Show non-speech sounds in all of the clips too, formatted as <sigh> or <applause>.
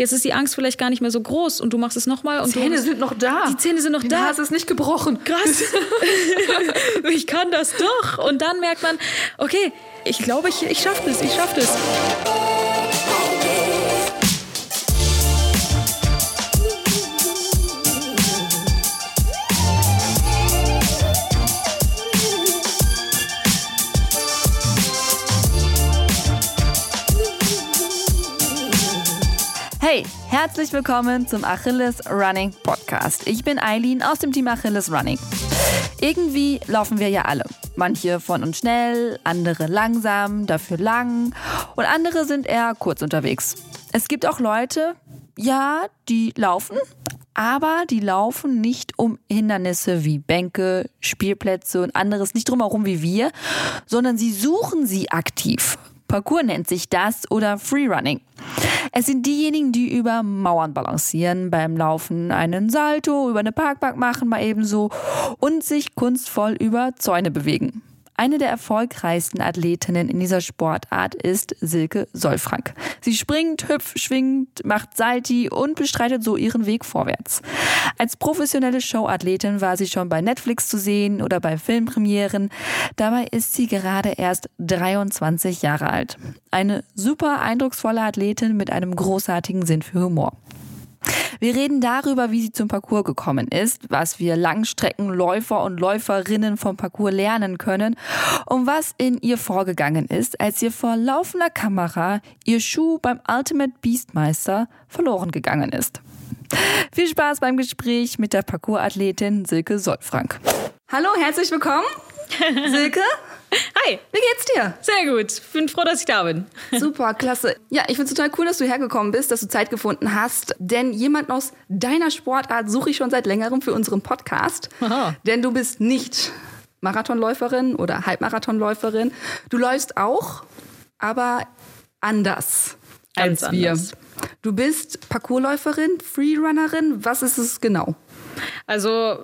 Jetzt ist die Angst vielleicht gar nicht mehr so groß und du machst es nochmal. Die Zähne sind noch da. Die Zähne sind noch die da. Nase ist nicht gebrochen. Krass. <laughs> <laughs> ich kann das doch. Und dann merkt man, okay, ich glaube, ich, ich schaffe das, ich schaffe das. Herzlich willkommen zum Achilles Running Podcast. Ich bin Eileen aus dem Team Achilles Running. Irgendwie laufen wir ja alle. Manche von uns schnell, andere langsam, dafür lang und andere sind eher kurz unterwegs. Es gibt auch Leute, ja, die laufen, aber die laufen nicht um Hindernisse wie Bänke, Spielplätze und anderes nicht drumherum wie wir, sondern sie suchen sie aktiv. Parkour nennt sich das oder Freerunning. Es sind diejenigen, die über Mauern balancieren, beim Laufen einen Salto, über eine Parkbank machen, mal ebenso und sich kunstvoll über Zäune bewegen. Eine der erfolgreichsten Athletinnen in dieser Sportart ist Silke Solfrank. Sie springt, hüpft, schwingt, macht Salti und bestreitet so ihren Weg vorwärts. Als professionelle Showathletin war sie schon bei Netflix zu sehen oder bei Filmpremieren. Dabei ist sie gerade erst 23 Jahre alt. Eine super eindrucksvolle Athletin mit einem großartigen Sinn für Humor. Wir reden darüber, wie sie zum Parcours gekommen ist, was wir Langstreckenläufer und Läuferinnen vom Parcours lernen können und was in ihr vorgegangen ist, als ihr vor laufender Kamera ihr Schuh beim Ultimate Beastmeister verloren gegangen ist. Viel Spaß beim Gespräch mit der Parcours-Athletin Silke Solfrank. Hallo, herzlich willkommen. <laughs> Silke, Hi, wie geht's dir? sehr gut. Bin froh, dass ich da bin. Super, klasse. Ja, ich finde es total cool, dass du hergekommen bist, dass du Zeit gefunden hast. Denn jemanden aus deiner Sportart suche ich schon seit längerem für unseren Podcast. Aha. Denn du bist nicht Marathonläuferin oder Halbmarathonläuferin. Du läufst auch, aber anders als wir. anders. Du bist Parkourläuferin, Freerunnerin. Was ist es genau? Also, äh,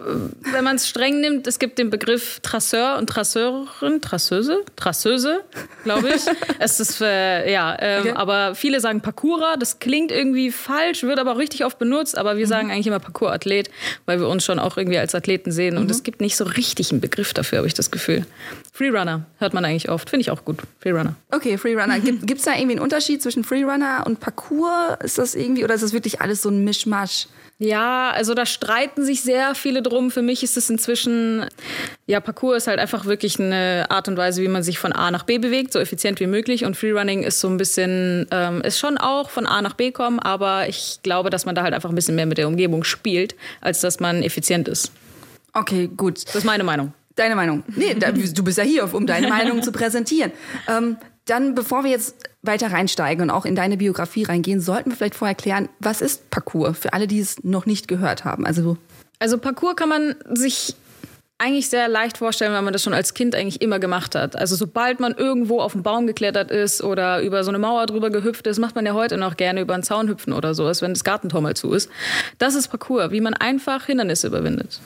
wenn man es streng nimmt, es gibt den Begriff Trasseur und Trasseurin, Trasseuse, Trasseuse, glaube ich. <laughs> es ist, äh, ja, ähm, Okay. aber viele sagen Parkourer, das klingt irgendwie falsch, wird aber auch richtig oft benutzt, aber wir sagen eigentlich immer Parkour-Athlet, weil wir uns schon auch irgendwie als Athleten sehen und es gibt nicht so richtig einen Begriff dafür, habe ich das Gefühl. Freerunner hört man eigentlich oft, finde ich auch gut, Freerunner. Okay, Freerunner. Gibt es da irgendwie einen Unterschied zwischen Freerunner und Parkour? Ist das irgendwie, oder ist das wirklich alles so ein Mischmasch? Ja, also da streiten sich sehr viele drum. Für mich ist es inzwischen, ja, Parcours ist halt einfach wirklich eine Art und Weise, wie man sich von A nach B bewegt, so effizient wie möglich. Und Freerunning ist so ein bisschen, ähm, ist schon auch von A nach B kommen, aber ich glaube, dass man da halt einfach ein bisschen mehr mit der Umgebung spielt, als dass man effizient ist. Okay, gut. Das ist meine Meinung. Deine Meinung. Nee, da, du bist ja hier, um deine Meinung zu präsentieren. Ähm, dann, bevor wir jetzt weiter reinsteigen und auch in deine Biografie reingehen, sollten wir vielleicht vorher klären, was ist Parcours für alle, die es noch nicht gehört haben? Also, Also Parcours kann man sich eigentlich sehr leicht vorstellen, weil man das schon als Kind eigentlich immer gemacht hat. Also sobald man irgendwo auf einen Baum geklettert ist oder über so eine Mauer drüber gehüpft ist, macht man ja heute noch gerne über einen Zaun hüpfen oder so, als wenn das Gartentor mal zu ist. Das ist Parcours, wie man einfach Hindernisse überwindet.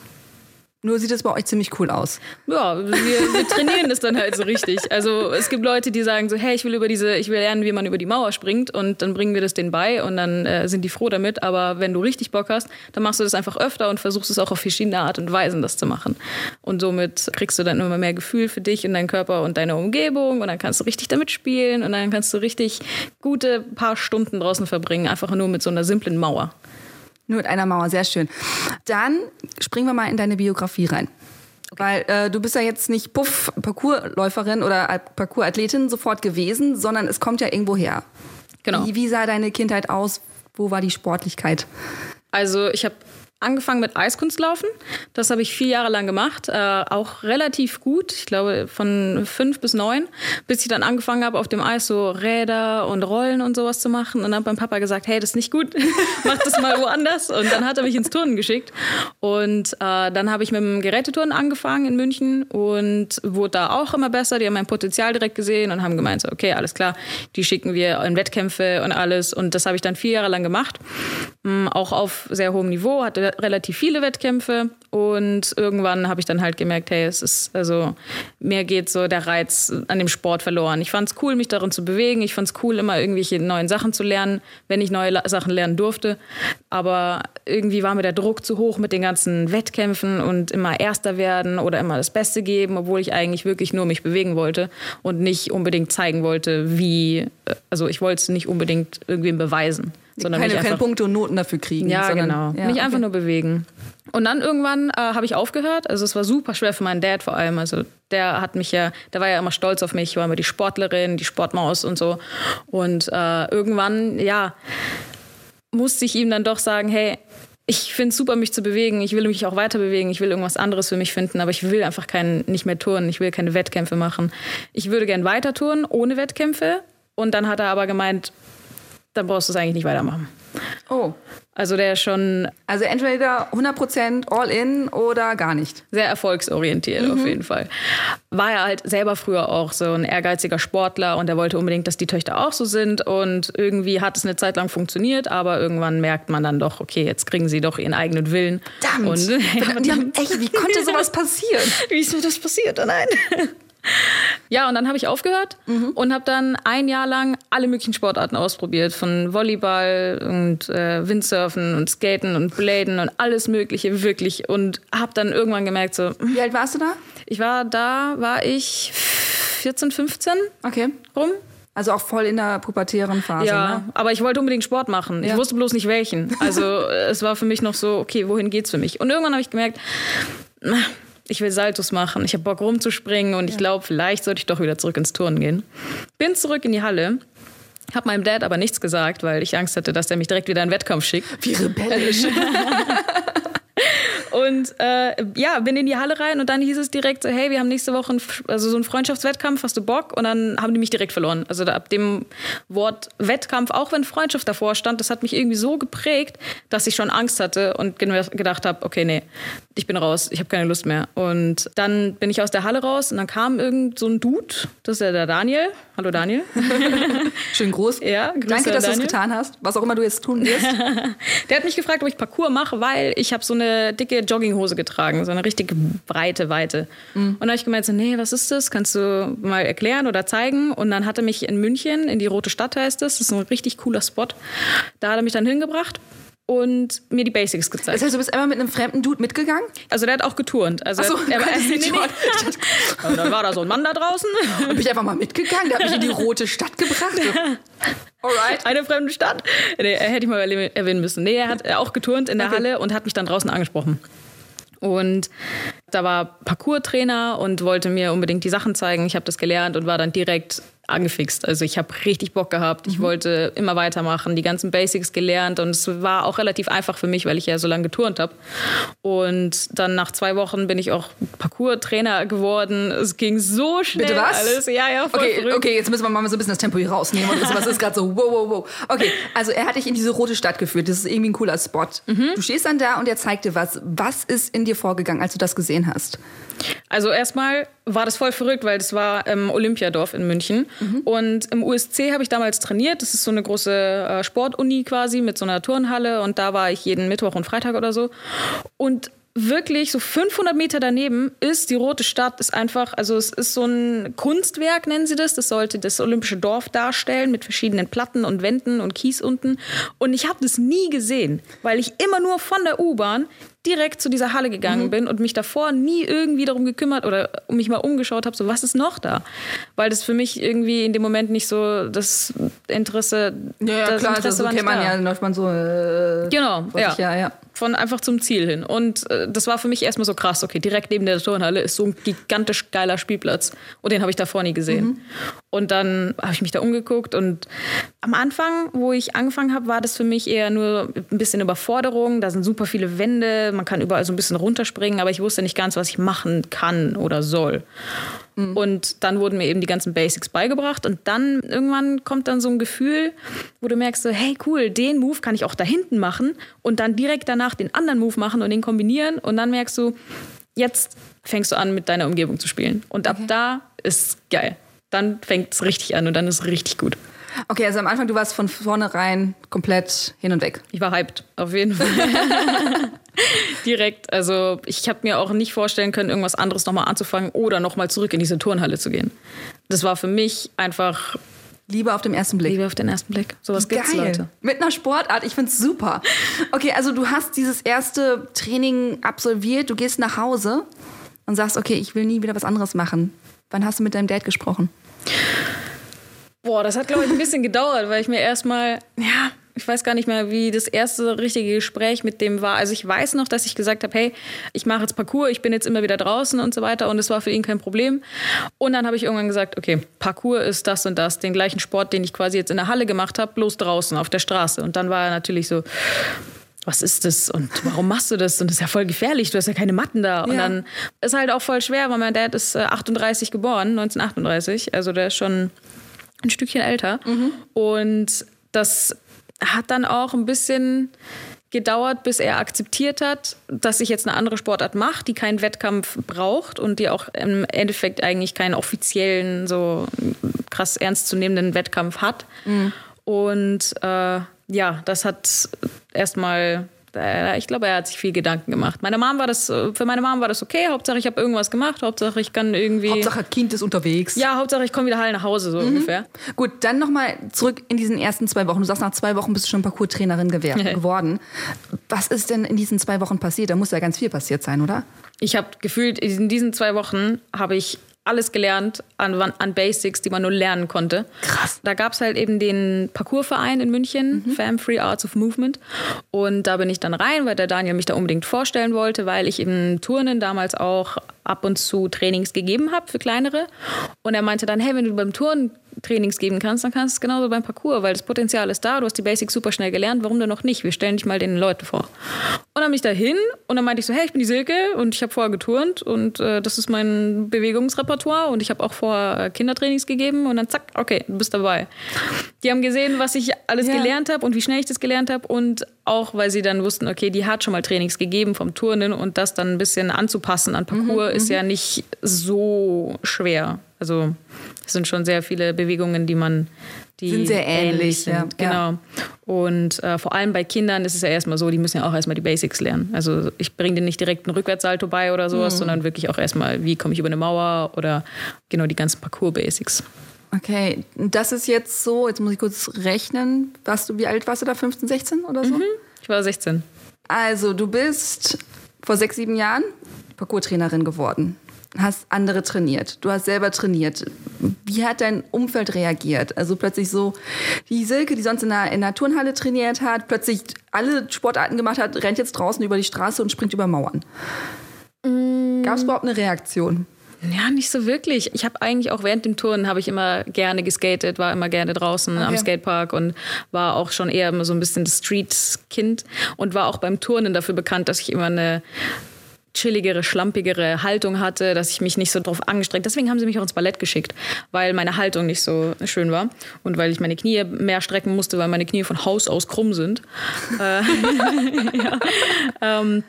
Nur sieht es bei euch ziemlich cool aus. Ja, wir, wir trainieren das dann halt so richtig. Also es gibt Leute, die sagen so, hey, ich will über diese, ich will lernen, wie man über die Mauer springt und dann bringen wir das denen bei und dann äh, sind die froh damit. Aber wenn du richtig Bock hast, dann machst du das einfach öfter und versuchst es auch auf verschiedene Art und Weisen, das zu machen. Und somit kriegst du dann immer mehr Gefühl für dich und deinen Körper und deine Umgebung und dann kannst du richtig damit spielen und dann kannst du richtig gute paar Stunden draußen verbringen, einfach nur mit so einer simplen Mauer. Nur mit einer Mauer, sehr schön. Dann springen wir mal in deine Biografie rein. Weil äh, du bist ja jetzt nicht Puff, Parkourläuferin oder Parkourathletin sofort gewesen, sondern es kommt ja irgendwo her. Genau. Wie, wie sah deine Kindheit aus? Wo war die Sportlichkeit? Also ich habe angefangen mit Eiskunstlaufen. Das habe ich vier Jahre lang gemacht, äh, auch relativ gut. Ich glaube von fünf bis neun, bis ich dann angefangen habe, auf dem Eis so Räder und Rollen und sowas zu machen. Und dann hat mein Papa gesagt, hey, das ist nicht gut, <laughs> mach das mal woanders. Und dann hat er mich ins Turnen geschickt. Und äh, dann habe ich mit dem Geräteturnen angefangen in München und wurde da auch immer besser. Die haben mein Potenzial direkt gesehen und haben gemeint, so, okay, alles klar, die schicken wir in Wettkämpfe und alles. Und das habe ich dann vier Jahre lang gemacht, Mm, auch auf sehr hohem Niveau. Hatte re relativ viele Wettkämpfe und irgendwann habe ich dann halt gemerkt, hey, es ist, also mir geht so der Reiz an dem Sport verloren. Ich fand es cool, mich darin zu bewegen. Ich fand es cool, immer irgendwelche neuen Sachen zu lernen, wenn ich neue Sachen lernen durfte. Aber irgendwie war mir der Druck zu hoch mit den ganzen Wettkämpfen und immer Erster werden oder immer das Beste geben, obwohl ich eigentlich wirklich nur mich bewegen wollte und nicht unbedingt zeigen wollte, wie, also ich wollte es nicht unbedingt irgendwem beweisen. Sondern keine, keine einfach, Punkte und Noten dafür kriegen. ja, sondern, genau. Ja, Mich einfach okay. nur bewegen. Und dann irgendwann äh, habe ich aufgehört. Also es war super schwer für meinen Dad vor allem. Also der hat mich ja, der war ja immer stolz auf mich. Ich war immer die Sportlerin, die Sportmaus und so. Und äh, irgendwann, ja, musste ich ihm dann doch sagen, hey, ich finde es super, mich zu bewegen. Ich will mich auch weiter bewegen. Ich will irgendwas anderes für mich finden. Aber ich will einfach kein, nicht mehr turnen. Ich will keine Wettkämpfe machen. Ich würde gern weiter turnen, ohne Wettkämpfe. Und dann hat er aber gemeint, dann brauchst du es eigentlich nicht weitermachen. Oh, Also der ist schon also entweder 100% all in oder gar nicht. sehr erfolgsorientiert auf jeden Fall. War er halt selber früher auch so ein ehrgeiziger Sportler und er wollte unbedingt, dass die Töchter auch so sind und irgendwie hat es eine Zeit lang funktioniert, aber irgendwann merkt man dann doch, okay, jetzt kriegen sie doch ihren eigenen Willen. Verdammt. Und, <laughs> ja, die haben, echt, wie konnte <laughs> sowas passieren? Wie ist mir das passiert? Oh nein. <laughs> Ja, und dann habe ich aufgehört Mhm. und habe dann ein Jahr lang alle möglichen Sportarten ausprobiert. Von Volleyball und äh, Windsurfen und Skaten und Bladen und alles Mögliche, wirklich. Und habe dann irgendwann gemerkt, so, Wie alt warst du da? ich war da, war ich 14, 15 Okay. rum. Also auch voll in der pubertären Phase, Ja, ne? aber ich wollte unbedingt Sport machen. Ich Ja. wusste bloß nicht welchen. Also äh, es war für mich noch so, okay, wohin geht's für mich? Und irgendwann habe ich gemerkt, na, ich will Saltos machen, ich habe Bock rumzuspringen und ich glaube, vielleicht sollte ich doch wieder zurück ins Turnen gehen. Bin zurück in die Halle, habe meinem Dad aber nichts gesagt, weil ich Angst hatte, dass er mich direkt wieder in den Wettkampf schickt. Wie rebellisch. <laughs> Und äh, ja, bin in die Halle rein und dann hieß es direkt so, hey, wir haben nächste Woche einen, also so einen Freundschaftswettkampf, hast du Bock? Und dann haben die mich direkt verloren. Also da, ab dem Wort Wettkampf, auch wenn Freundschaft davor stand, das hat mich irgendwie so geprägt, dass ich schon Angst hatte und ge- gedacht habe, okay, nee, ich bin raus, ich habe keine Lust mehr. Und dann bin ich aus der Halle raus und dann kam irgend so ein Dude, das ist ja der Daniel. Hallo Daniel. <laughs> Schön groß. Ja, Grüße Danke, an dass du es getan hast. Was auch immer du jetzt tun wirst. <laughs> Der hat mich gefragt, ob ich Parcours mache, weil ich habe so eine dicke Jogginghose getragen, so eine richtig breite, weite. Und dann habe ich gemeint, so, nee, was ist das? Kannst du mal erklären oder zeigen? Und dann hat er mich in München, in die Rote Stadt heißt das, das ist ein richtig cooler Spot. Da hat er mich dann hingebracht und mir die Basics gezeigt. Das heißt, du bist einmal mit einem fremden Dude mitgegangen? Also der hat auch geturnt. Also Ach so, er, nee, nicht nee. turnen. Und <laughs> dann war da so ein Mann da draußen. Und bin ich einfach mal mitgegangen? Der hat mich in die rote Stadt gebracht. <laughs> Alright. Eine fremde Stadt. Nee, hätte ich mal erwähnen müssen. Nee, er hat äh, auch geturnt in der Okay. Halle und hat mich dann draußen angesprochen. Und da war Parcours-Trainer und wollte mir unbedingt die Sachen zeigen. Ich habe das gelernt und war dann direkt angefixt. Also ich habe richtig Bock gehabt. Ich wollte immer weitermachen, die ganzen Basics gelernt und es war auch relativ einfach für mich, weil ich ja so lange geturnt habe. Und dann nach zwei Wochen bin ich auch Parcours-Trainer geworden. Es ging so schnell Bitte was? alles. Ja, ja, voll Okay, verrückt. okay, jetzt müssen wir mal so ein bisschen das Tempo hier rausnehmen. Und was ist gerade so, wow, wow, wow. Okay, also er hat dich in diese rote Stadt geführt. Das ist irgendwie ein cooler Spot. Mhm. Du stehst dann da und er zeigt dir was. Was ist in dir vorgegangen, als du das gesehen hast? Also erstmal war das voll verrückt, weil das war im Olympiadorf in München. Und im USC habe ich damals trainiert. Das ist so eine große äh, Sportuni quasi mit so einer Turnhalle. Und da war ich jeden Mittwoch und Freitag oder so. Und wirklich so 500 Meter daneben ist die Rote Stadt. Ist einfach, also es ist so ein Kunstwerk, nennen sie das. Das sollte das Olympische Dorf darstellen mit verschiedenen Platten und Wänden und Kies unten. Und ich habe das nie gesehen, weil ich immer nur von der U-Bahn direkt zu dieser Halle gegangen bin und mich davor nie irgendwie darum gekümmert oder um mich mal umgeschaut habe, so was ist noch da? Weil das für mich irgendwie in dem Moment nicht so das Interesse, das Interesse so war kennt nicht man da. ja, läuft man so. Äh, Genau, ja. ich, ja, ja. Von einfach zum Ziel hin. Und äh, das war für mich erstmal so krass. Okay, direkt neben der Turnhalle ist so ein gigantisch geiler Spielplatz. Und den habe ich davor nie gesehen. Und dann habe ich mich da umgeguckt. Und am Anfang, wo ich angefangen habe, war das für mich eher nur ein bisschen Überforderung. Da sind super viele Wände. Man kann überall so ein bisschen runterspringen. Aber ich wusste nicht ganz, was ich machen kann oder soll. Und dann wurden mir eben die ganzen Basics beigebracht. Und dann irgendwann kommt dann so ein Gefühl, wo du merkst, so, hey cool, den Move kann ich auch da hinten machen und dann direkt danach den anderen Move machen und den kombinieren. Und dann merkst du, jetzt fängst du an, mit deiner Umgebung zu spielen. Und ab da ist geil. Dann fängt es richtig an und dann ist es richtig gut. Okay, also am Anfang, du warst von vornherein komplett hin und weg. Ich war hyped, auf jeden Fall. <laughs> Direkt. Also ich habe mir auch nicht vorstellen können, irgendwas anderes nochmal anzufangen oder nochmal zurück in diese Turnhalle zu gehen. Das war für mich einfach Liebe auf den ersten Blick. Liebe auf den ersten Blick. Sowas gibt's, Geil. Leute. Mit einer Sportart, ich find's super. Okay, also du hast dieses erste Training absolviert, du gehst nach Hause und sagst, okay, ich will nie wieder was anderes machen. Wann hast du mit deinem Dad gesprochen? Boah, das hat, glaube ich, ein bisschen gedauert, weil ich mir erstmal, ja, ich weiß gar nicht mehr, wie das erste richtige Gespräch mit dem war. Also ich weiß noch, dass ich gesagt habe, hey, ich mache jetzt Parcours, ich bin jetzt immer wieder draußen und so weiter und es war für ihn kein Problem. Und dann habe ich irgendwann gesagt, okay, Parcours ist das und das, den gleichen Sport, den ich quasi jetzt in der Halle gemacht habe, bloß draußen auf der Straße. Und dann war er natürlich so, was ist das und warum machst du das? Und das ist ja voll gefährlich, du hast ja keine Matten da. Und Ja. dann ist halt auch voll schwer, weil mein Dad ist äh, 38 geboren, 1938, also der ist schon ein Stückchen älter. Und das hat dann auch ein bisschen gedauert, bis er akzeptiert hat, dass ich jetzt eine andere Sportart mache, die keinen Wettkampf braucht und die auch im Endeffekt eigentlich keinen offiziellen, so krass ernstzunehmenden Wettkampf hat. Und äh, ja, das hat erstmal, äh, ich glaube, er hat sich viel Gedanken gemacht. Meine Mom war das, äh, für meine Mom war das okay. Hauptsache, ich habe irgendwas gemacht. Hauptsache, ich kann irgendwie. Hauptsache, Kind ist unterwegs. ja, Hauptsache, ich komme wieder heil nach Hause, so ungefähr. Gut, dann nochmal zurück in diesen ersten zwei Wochen. Du sagst, nach zwei Wochen bist du schon Parcours-Trainerin <laughs> geworden. Was ist denn in diesen zwei Wochen passiert? Da muss ja ganz viel passiert sein, oder? Ich habe gefühlt, in diesen zwei Wochen habe ich alles gelernt an, an Basics, die man nur lernen konnte. Krass. Da gab es halt eben den Parcoursverein in München, Fam Free Arts of Movement. Und da bin ich dann rein, weil der Daniel mich da unbedingt vorstellen wollte, weil ich im Turnen damals auch ab und zu Trainings gegeben habe für kleinere. Und er meinte dann, hey, wenn du beim Turnen Trainings geben kannst, dann kannst du es genauso beim Parcours, weil das Potenzial ist da, du hast die Basics super schnell gelernt, warum denn noch nicht? Wir stellen dich mal den Leuten vor. Und dann bin ich da hin und dann meinte ich so, hey, ich bin die Silke und ich habe vorher geturnt und äh, das ist mein Bewegungsrepertoire und ich habe auch vorher äh, Kindertrainings gegeben und dann zack, okay, du bist dabei. Die haben gesehen, was ich alles Ja. gelernt habe und wie schnell ich das gelernt habe und auch, weil sie dann wussten, okay, die hat schon mal Trainings gegeben vom Turnen und das dann ein bisschen anzupassen an Parcours ist ja nicht so schwer. Also es sind schon sehr viele Bewegungen, die man die Sind sehr ähnlich, ja. sind. Genau. Und äh, vor allem bei Kindern ist es ja erstmal so, die müssen ja auch erstmal die Basics lernen. Also ich bringe denen nicht direkt einen Rückwärtssalto bei oder Mhm. sowas, sondern wirklich auch erstmal, wie komme ich über eine Mauer oder genau die ganzen Parcours-Basics. Okay, das ist jetzt so, jetzt muss ich kurz rechnen. Warst du, wie alt warst du da? 15, 16 oder so? Ich war 16. Also, du bist vor sechs, sieben Jahren Parcours-Trainerin geworden. Hast andere trainiert. Du hast selber trainiert. Wie hat dein Umfeld reagiert? Also plötzlich so, die Silke, die sonst in der, in der Turnhalle trainiert hat, plötzlich alle Sportarten gemacht hat, rennt jetzt draußen über die Straße und springt über Mauern. Gab es überhaupt eine Reaktion? Ja, nicht so wirklich. Ich habe eigentlich auch während dem Turnen habe ich immer gerne geskatet, war immer gerne draußen am Okay. Skatepark und war auch schon eher immer so ein bisschen das Street-Kind und war auch beim Turnen dafür bekannt, dass ich immer eine chilligere, schlampigere Haltung hatte, dass ich mich nicht so drauf angestrengt. Deswegen haben sie mich auch ins Ballett geschickt, weil meine Haltung nicht so schön war und weil ich meine Knie mehr strecken musste, weil meine Knie von Haus aus krumm sind. <laughs> Äh, <laughs> ja. ähm,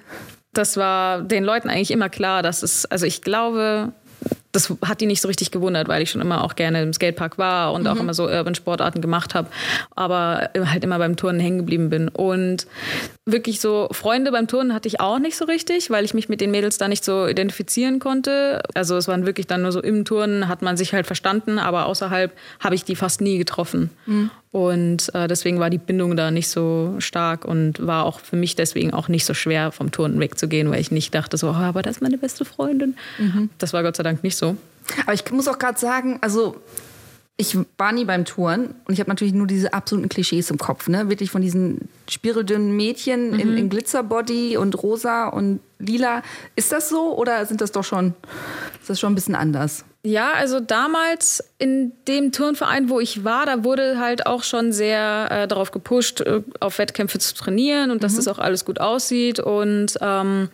das war den Leuten eigentlich immer klar, dass es, also ich glaube, das hat die nicht so richtig gewundert, weil ich schon immer auch gerne im Skatepark war und auch immer so Urban-Sportarten gemacht habe, aber halt immer beim Turnen hängen geblieben bin. Und wirklich so Freunde beim Turnen hatte ich auch nicht so richtig, weil ich mich mit den Mädels da nicht so identifizieren konnte. Also es waren wirklich dann nur so im Turnen hat man sich halt verstanden, aber außerhalb habe ich die fast nie getroffen. Und äh, deswegen war die Bindung da nicht so stark und war auch für mich deswegen auch nicht so schwer, vom Turnen wegzugehen, weil ich nicht dachte so, oh, aber das ist meine beste Freundin. Das war Gott sei Dank nicht so. Aber ich muss auch gerade sagen, also ich war nie beim Touren und ich habe natürlich nur diese absoluten Klischees im Kopf, ne? Wirklich von diesen spiraldünnen Mädchen in, in Glitzerbody und rosa und lila. Ist das so oder sind das doch schon, ist das schon ein bisschen anders? Ja, also damals in dem Turnverein, wo ich war, da wurde halt auch schon sehr äh, darauf gepusht, äh, auf Wettkämpfe zu trainieren und dass das auch alles gut aussieht. Und ähm,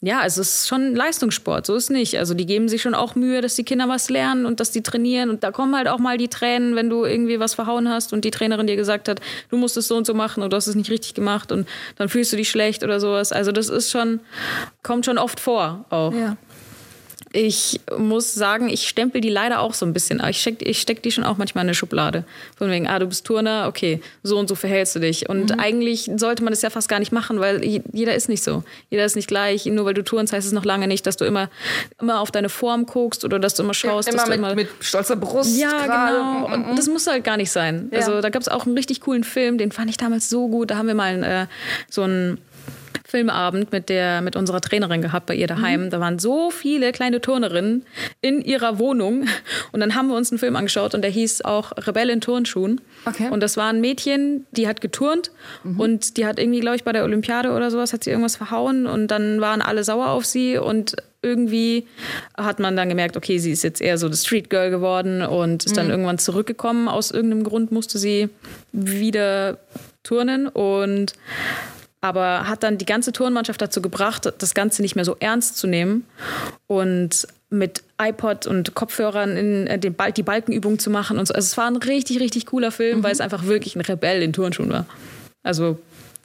ja, es ist schon Leistungssport, so ist nicht. Also die geben sich schon auch Mühe, dass die Kinder was lernen und dass die trainieren. Und da kommen halt auch mal die Tränen, wenn du irgendwie was verhauen hast und die Trainerin dir gesagt hat, du musst es so und so machen und du hast es nicht richtig gemacht und dann fühlst du dich schlecht oder sowas. Also das ist schon, kommt schon oft vor auch. Ja. ich muss sagen, ich stempel die leider auch so ein bisschen. Ich stecke ich steck die schon auch manchmal in eine Schublade. Von wegen, ah, du bist Turner, okay, so und so verhältst du dich. Und Mhm. eigentlich sollte man das ja fast gar nicht machen, weil je- jeder ist nicht so. Jeder ist nicht gleich. Nur weil du turnst, heißt es noch lange nicht, dass du immer, immer auf deine Form guckst oder dass du immer schaust, dass immer du mit, immer mit stolzer Brust. ja, gerade. genau. Und das muss halt gar nicht sein. Ja. Also da gab es auch einen richtig coolen Film, den fand ich damals so gut. Da haben wir mal einen, äh, so einen Filmabend mit, der, mit unserer Trainerin gehabt bei ihr daheim. Da waren so viele kleine Turnerinnen in ihrer Wohnung. Und dann haben wir uns einen Film angeschaut und der hieß auch Rebell in Turnschuhen. Okay. Und das war ein Mädchen, die hat geturnt und die hat irgendwie, glaube ich, bei der Olympiade oder sowas, hat sie irgendwas verhauen und dann waren alle sauer auf sie und irgendwie hat man dann gemerkt, okay, sie ist jetzt eher so das Street Girl geworden und ist dann irgendwann zurückgekommen. Aus irgendeinem Grund musste sie wieder turnen und aber hat dann die ganze Turnmannschaft dazu gebracht, das Ganze nicht mehr so ernst zu nehmen und mit iPod und Kopfhörern in äh, den Bal die Balkenübung zu machen und so. Also es war ein richtig, richtig cooler Film, weil es einfach wirklich ein Rebell in Turnschuhen war. Also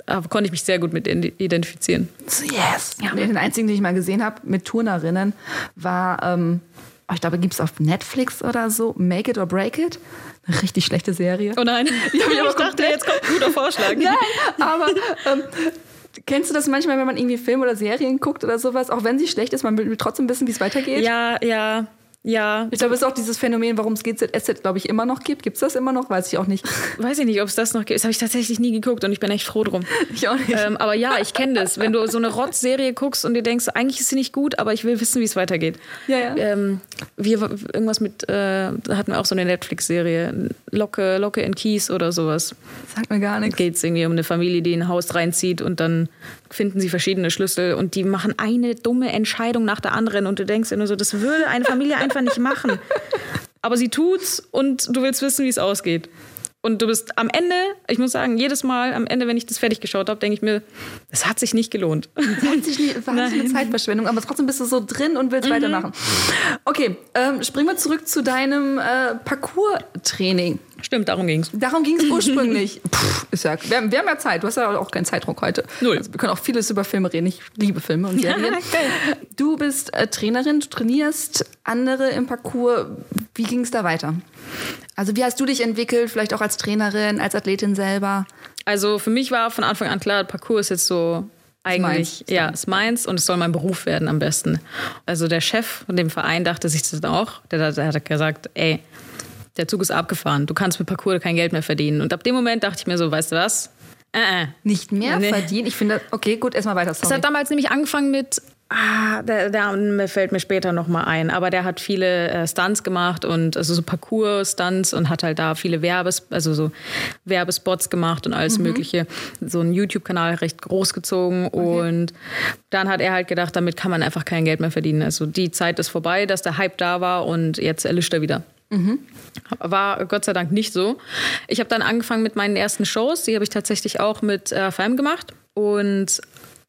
da konnte ich mich sehr gut mit identifizieren. Yes. Den einzigen, den ich mal gesehen habe mit Turnerinnen, war, ähm, oh, ich glaube, gibt es auf Netflix oder so, Make It or Break It. Eine richtig schlechte Serie. Oh nein, <laughs> ich ich dachte, komplett- jetzt kommt ein guter Vorschlag. <laughs> Nein, aber ähm, kennst du das manchmal, wenn man irgendwie Filme oder Serien guckt oder sowas, auch wenn sie schlecht ist, man will trotzdem wissen, wie es weitergeht? Ja, ja, ja. Ich glaube, es ist auch dieses Phänomen, warum es GZSZ, glaube ich, immer noch gibt. Gibt es das immer noch? Weiß ich auch nicht. <laughs> Weiß ich nicht, ob es das noch gibt. Das habe ich tatsächlich nie geguckt und ich bin echt froh drum. <laughs> Ich auch nicht. Ähm, aber ja, ich kenne das. Wenn du so eine Rotz-Serie guckst und dir denkst, eigentlich ist sie nicht gut, aber ich will wissen, wie es weitergeht. Ja, ja. Ähm, wir, irgendwas mit, äh, hatten wir auch so eine Netflix-Serie, Locke, Locke in Kies oder sowas. Sagt mir gar nichts. Geht es irgendwie um eine Familie, die in ein Haus reinzieht und dann finden sie verschiedene Schlüssel und die machen eine dumme Entscheidung nach der anderen und du denkst dir nur so, das würde eine Familie einfach nicht machen. Aber sie tut's und du willst wissen, wie es ausgeht. Und du bist am Ende, ich muss sagen, jedes Mal am Ende, wenn ich das fertig geschaut habe, denke ich mir, das hat sich nicht gelohnt. Hat sich nicht, war nicht eine Zeitverschwendung, aber trotzdem bist du so drin und Mhm. willst weitermachen. Okay, ähm, springen wir zurück zu deinem äh, Parcours-Training. Stimmt, darum ging's. Darum ging es <laughs> ursprünglich. Puh, ist ja, wir, haben, wir haben ja Zeit. Du hast ja auch keinen Zeitdruck heute. Null. Also wir können auch vieles über Filme reden. Ich liebe Filme und Serien. <laughs> Du bist äh, Trainerin, du trainierst andere im Parcours. Wie ging es da weiter? Also wie hast du dich entwickelt? Vielleicht auch als Trainerin, als Athletin selber? Also für mich war von Anfang an klar, Parcours ist jetzt so eigentlich, meins. ja, ist meins und es soll mein Beruf werden am besten. Also der Chef von dem Verein dachte sich das auch. Der, der hat gesagt, ey, der Zug ist abgefahren, du kannst mit Parcours kein Geld mehr verdienen. Und ab dem Moment dachte ich mir so, weißt du was? Äh, äh. Nicht mehr Nee. verdienen? Ich finde, okay, gut, erstmal weiter. Es Sorry. hat damals nämlich angefangen mit, ah, der, der fällt mir später noch mal ein, aber der hat viele äh, Stunts gemacht und also so Parcours-Stunts und hat halt da viele Werbes, also so Werbespots gemacht und alles Mögliche. So einen YouTube-Kanal recht groß gezogen und dann hat er halt gedacht, damit kann man einfach kein Geld mehr verdienen. Also die Zeit ist vorbei, dass der Hype da war und jetzt erlischt er wieder. War Gott sei Dank nicht so. Ich habe dann angefangen mit meinen ersten Shows. Die habe ich tatsächlich auch mit äh, FM gemacht. Und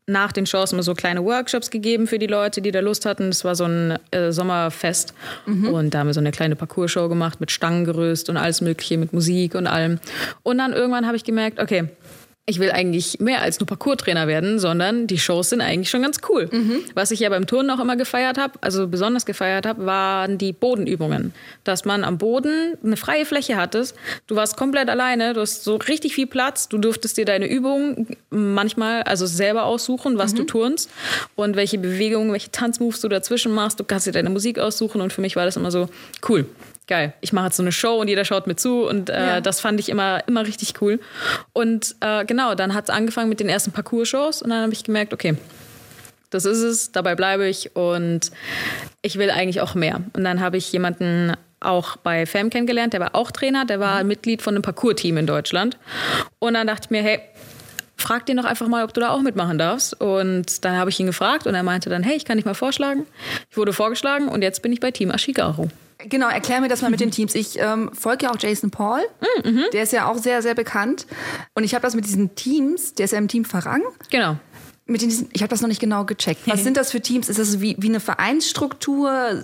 nach den Shows immer so kleine Workshops gegeben für die Leute, die da Lust hatten. Das war so ein äh, Sommerfest. Und da haben wir so eine kleine Parcours-Show gemacht mit Stangengerüst und alles Mögliche, mit Musik und allem. Und dann irgendwann habe ich gemerkt, okay, ich will eigentlich mehr als nur Parcours-Trainer werden, sondern die Shows sind eigentlich schon ganz cool. Was ich ja beim Turnen auch immer gefeiert habe, also besonders gefeiert habe, waren die Bodenübungen. Dass man am Boden eine freie Fläche hattest. Du warst komplett alleine, du hast so richtig viel Platz. Du durftest dir deine Übungen manchmal also selber aussuchen, was du turnst und welche Bewegungen, welche Tanzmoves du dazwischen machst. Du kannst dir deine Musik aussuchen und für mich war das immer so cool geil, ich mache jetzt so eine Show und jeder schaut mir zu und äh, Ja. das fand ich immer, immer richtig cool. Und äh, genau, dann hat es angefangen mit den ersten Parcours-Shows und dann habe ich gemerkt, okay, das ist es, dabei bleibe ich und ich will eigentlich auch mehr. Und dann habe ich jemanden auch bei FAM kennengelernt, der war auch Trainer, der war Mitglied von einem Parcours-Team in Deutschland. Und dann dachte ich mir, hey, frag den doch einfach mal, ob du da auch mitmachen darfst. Und dann habe ich ihn gefragt und er meinte dann, hey, ich kann dich mal vorschlagen. Ich wurde vorgeschlagen und jetzt bin ich bei Team Ashigaru. Genau, erklär mir das mal mit den Teams. Ich ähm, folge ja auch Jason Paul. Der ist ja auch sehr, sehr bekannt. Und ich habe das mit diesen Teams, der ist ja im Team Farang. Genau. Mit den, ich habe das noch nicht genau gecheckt. Was <laughs> sind das für Teams? Ist das wie, wie eine Vereinsstruktur?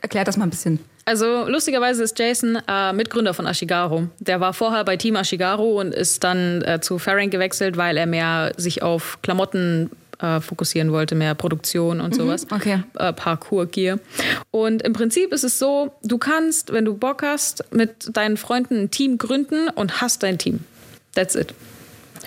Erklär das mal ein bisschen. Also lustigerweise ist Jason äh, Mitgründer von Ashigaru. Der war vorher bei Team Ashigaru und ist dann äh, zu Farang gewechselt, weil er mehr sich auf Klamotten äh, fokussieren wollte, mehr Produktion und sowas. okay. Äh, Parkour-Gear. Und im Prinzip ist es so, du kannst, wenn du Bock hast, mit deinen Freunden ein Team gründen und hast dein Team. That's it.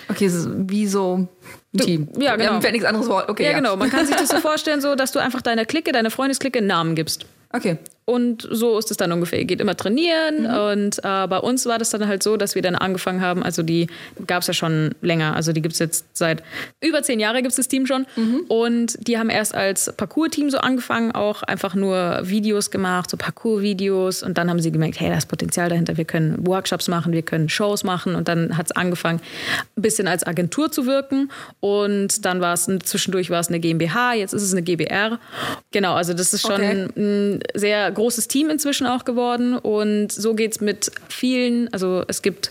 Okay, wie so ein Team. ja, genau. Wenn nichts anderes Wort. Okay, Ja, ja. genau. Man kann sich das so <laughs> vorstellen, so, dass du einfach deiner Clique, deiner Freundesklicke einen Namen gibst. Okay. Und so ist es dann ungefähr. Ihr geht immer trainieren. Mhm. Und äh, bei uns war das dann halt so, dass wir dann angefangen haben. Also die gab es ja schon länger. Also die gibt es jetzt seit über zehn Jahren gibt es das Team schon. Mhm. Und die haben erst als Parcours-Team so angefangen, auch einfach nur Videos gemacht, so Parcours-Videos. Und dann haben sie gemerkt, hey, da ist Potenzial dahinter. Wir können Workshops machen, wir können Shows machen. Und dann hat es angefangen, ein bisschen als Agentur zu wirken. Und dann war es zwischendurch war es eine GmbH, jetzt ist es eine GBR. Genau, also das ist schon Okay. ein sehr großes Team inzwischen auch geworden. Und so geht es mit vielen, also es gibt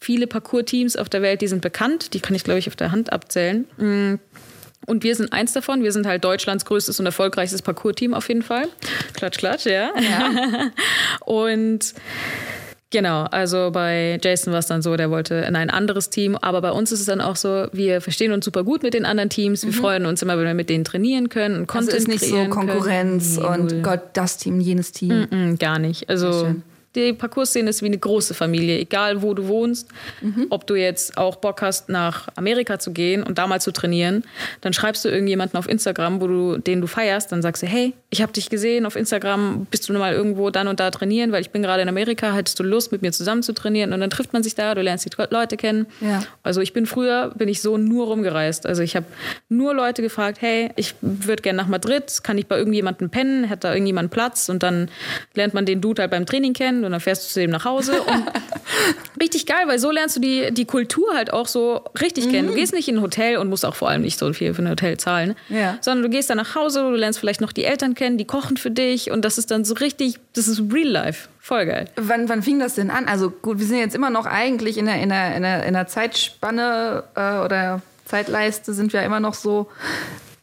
viele Parcours-Teams auf der Welt, die sind bekannt. Die kann ich, glaube ich, auf der Hand abzählen. Mm. Und wir sind eins davon. Wir sind halt Deutschlands größtes und erfolgreichstes Parcours-Team auf jeden Fall. Klatsch, klatsch, ja. <laughs> und Genau, also bei Jason war es dann so, der wollte in ein anderes Team, aber bei uns ist es dann auch so, wir verstehen uns super gut mit den anderen Teams, wir freuen uns immer, wenn wir mit denen trainieren können und Mhm. Also Content ist nicht so Konkurrenz können. Und. Gott, das Team, jenes Team. Mm, gar nicht. Sehr Also schön. Die Parcours-Szene ist wie eine große Familie, egal wo du wohnst. Mhm. Ob du jetzt auch Bock hast, nach Amerika zu gehen und da mal zu trainieren, dann schreibst du irgendjemanden auf Instagram, wo du, den du feierst, dann sagst du, hey, ich habe dich gesehen auf Instagram, bist du mal irgendwo dann und da trainieren, weil ich bin gerade in Amerika, hättest du Lust, mit mir zusammen zu trainieren? Und dann trifft man sich da, du lernst die Leute kennen. Ja. Also ich bin früher, bin ich so nur rumgereist. Also ich habe nur Leute gefragt, hey, ich würde gerne nach Madrid, kann ich bei irgendjemandem pennen, hat da irgendjemand Platz? Und dann lernt man den Dude halt beim Training kennen und dann fährst du zu dem nach Hause. <laughs> Richtig geil, weil so lernst du die, die Kultur halt auch so richtig kennen. Du gehst nicht in ein Hotel und musst auch vor allem nicht so viel für ein Hotel zahlen, Ja. sondern du gehst dann nach Hause, du lernst vielleicht noch die Eltern kennen, die kochen für dich und das ist dann so richtig, das ist real life. Voll geil. Wann, wann fing das denn an? Also gut, wir sind jetzt immer noch eigentlich in der, in der, in der, in der Zeitspanne äh, oder Zeitleiste sind wir immer noch so,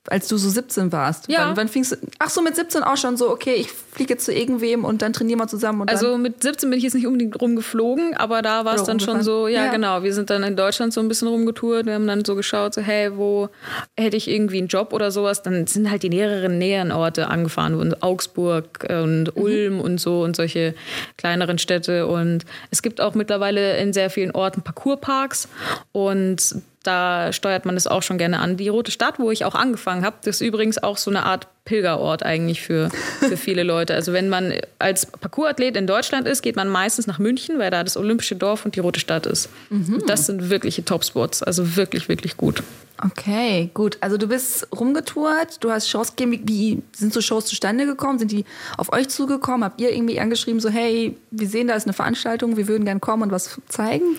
als du so 17 warst. Ja. Wann, wann fingst du? Ach so, mit 17 auch schon so, okay, ich fliege jetzt zu irgendwem und dann trainieren wir zusammen und Also mit 17 bin ich jetzt nicht unbedingt rumgeflogen, aber da war es dann schon so, ja, Ja. genau, wir sind dann in Deutschland so ein bisschen rumgetourt, wir haben dann so geschaut, so hey, wo hätte ich irgendwie einen Job oder sowas, dann sind halt die näheren näheren Orte angefahren, und Augsburg und Mhm. Ulm und so und solche kleineren Städte und es gibt auch mittlerweile in sehr vielen Orten Parkourparks und da steuert man das auch schon gerne an. Die Rote Stadt, wo ich auch angefangen habe, das ist übrigens auch so eine Art Pilgerort eigentlich für, für viele Leute. Also wenn man als Parkourathlet in Deutschland ist, geht man meistens nach München, weil da das Olympische Dorf und die Rote Stadt ist. Und das sind wirkliche Topspots, also wirklich, wirklich gut. Okay, gut. Also du bist rumgetourt, du hast Shows gegeben. Wie- Wie sind so Shows zustande gekommen? Sind die auf euch zugekommen? Habt ihr irgendwie angeschrieben, so hey, wir sehen, da ist eine Veranstaltung, wir würden gern kommen und was zeigen?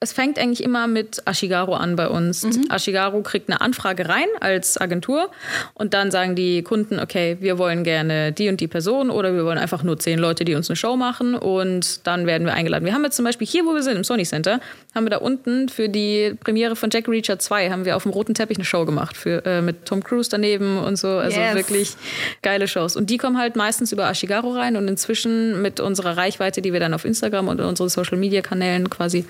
Es fängt eigentlich immer mit Ashigaru an bei uns. Ashigaru kriegt eine Anfrage rein als Agentur und dann sagen die Kunden, okay, wir wollen gerne die und die Person oder wir wollen einfach nur zehn Leute, die uns eine Show machen und dann werden wir eingeladen. Wir haben jetzt zum Beispiel hier, wo wir sind, im Sony Center, haben wir da unten für die Premiere von Jack Reacher 2 haben wir auf dem roten Teppich eine Show gemacht für, äh, mit Tom Cruise daneben und so. Also Yes. wirklich geile Shows. Und die kommen halt meistens über Ashigaru rein und inzwischen mit unserer Reichweite, die wir dann auf Instagram und in unseren Social Media Kanälen quasi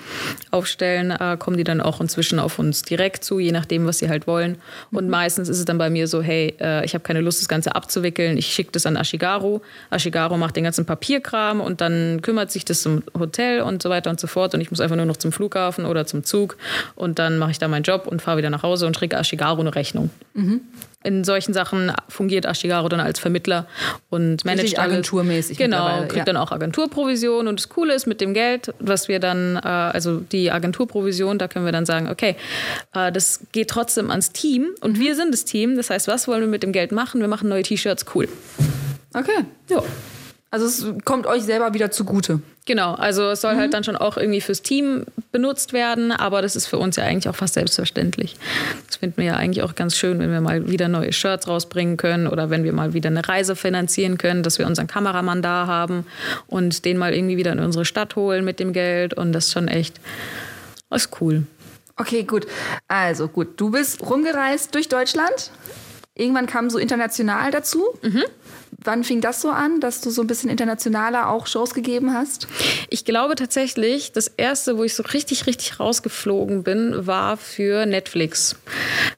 aufstellen, äh, kommen die dann auch inzwischen auf uns direkt zu, je nachdem, was sie halt wollen. Und meistens ist es dann bei mir so, hey, äh, ich habe keine Lust, das Ganze abzuwickeln. Ich schicke das an Ashigaru. Ashigaru macht den ganzen Papierkram und dann kümmert sich das zum Hotel und so weiter und so fort. Und ich muss einfach nur noch zum Flughafen oder zum Zug und dann mache ich da meinen Job und fahre wieder nach Hause und schicke Ashigaru eine Rechnung. In solchen Sachen fungiert Ashigaru dann als Vermittler und managt Richtig alles. agenturmäßig Genau, kriegt ja. dann auch Agenturprovision und das Coole ist mit dem Geld, was wir dann, äh, also die Agenturprovision, da können wir dann sagen, okay, äh, das geht trotzdem ans Team und Mhm. wir sind das Team. Das heißt, was wollen wir mit dem Geld machen? Wir machen neue T-Shirts, cool. Okay. Ja. Also es kommt euch selber wieder zugute. Genau, also es soll Mhm. halt dann schon auch irgendwie fürs Team benutzt werden, aber das ist für uns ja eigentlich auch fast selbstverständlich. Das finden wir ja eigentlich auch ganz schön, wenn wir mal wieder neue Shirts rausbringen können oder wenn wir mal wieder eine Reise finanzieren können, dass wir unseren Kameramann da haben und den mal irgendwie wieder in unsere Stadt holen mit dem Geld und das ist schon echt, das ist cool. Okay, gut. Also gut, du bist rumgereist durch Deutschland. Irgendwann kam so international dazu. Wann fing das so an, dass du so ein bisschen internationaler auch Shows gegeben hast? Ich glaube tatsächlich, das erste, wo ich so richtig, richtig rausgeflogen bin, war für Netflix.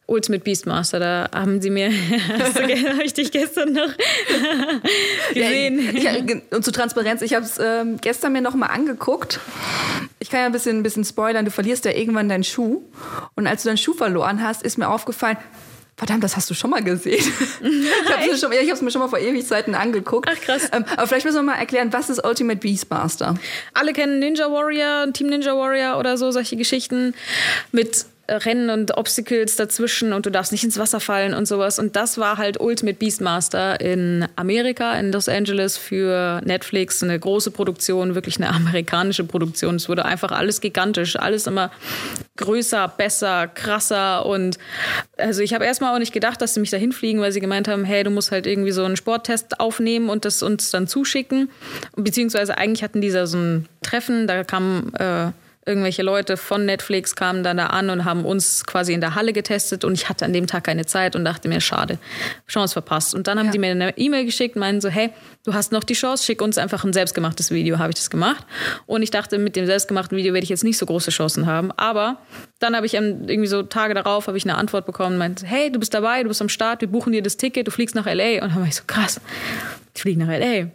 Ultimate Beastmaster, da haben sie mir, <laughs> hast du, hab ich dich gestern noch <laughs> gesehen. Ja, ich, und zu Transparenz, ich habe es ähm, gestern mir noch mal angeguckt. Ich kann ja ein bisschen, ein bisschen spoilern, du verlierst ja irgendwann deinen Schuh. Und als du deinen Schuh verloren hast, ist mir aufgefallen, Verdammt, das hast du schon mal gesehen. <laughs> ich habe es ja, mir schon mal vor Ewigkeiten angeguckt. Ach krass. Ähm, aber vielleicht müssen wir mal erklären, was ist Ultimate Beastmaster? Alle kennen Ninja Warrior, Team Ninja Warrior oder so, solche Geschichten mit Rennen und Obstacles dazwischen und du darfst nicht ins Wasser fallen und sowas. Und das war halt Ultimate Beastmaster in Amerika, in Los Angeles für Netflix. Eine große Produktion, wirklich eine amerikanische Produktion. Es wurde einfach alles gigantisch, alles immer größer, besser, krasser. Und also ich habe erstmal auch nicht gedacht, dass sie mich dahin fliegen, weil sie gemeint haben, hey, du musst halt irgendwie so einen Sporttest aufnehmen und das uns dann zuschicken. Beziehungsweise eigentlich hatten die da so ein Treffen, da kam äh, irgendwelche Leute von Netflix kamen dann da an und haben uns quasi in der Halle getestet und ich hatte an dem Tag keine Zeit und dachte mir, schade, Chance verpasst. Und dann haben ja. die mir eine E-Mail geschickt und meinen so, hey, du hast noch die Chance, schick uns einfach ein selbstgemachtes Video, habe ich das gemacht. Und ich dachte, mit dem selbstgemachten Video werde ich jetzt nicht so große Chancen haben. Aber dann habe ich irgendwie so Tage darauf habe ich eine Antwort bekommen, meinte, hey, du bist dabei, du bist am Start, wir buchen dir das Ticket, du fliegst nach L.A. Und dann war ich so, krass, ich fliege nach L.A.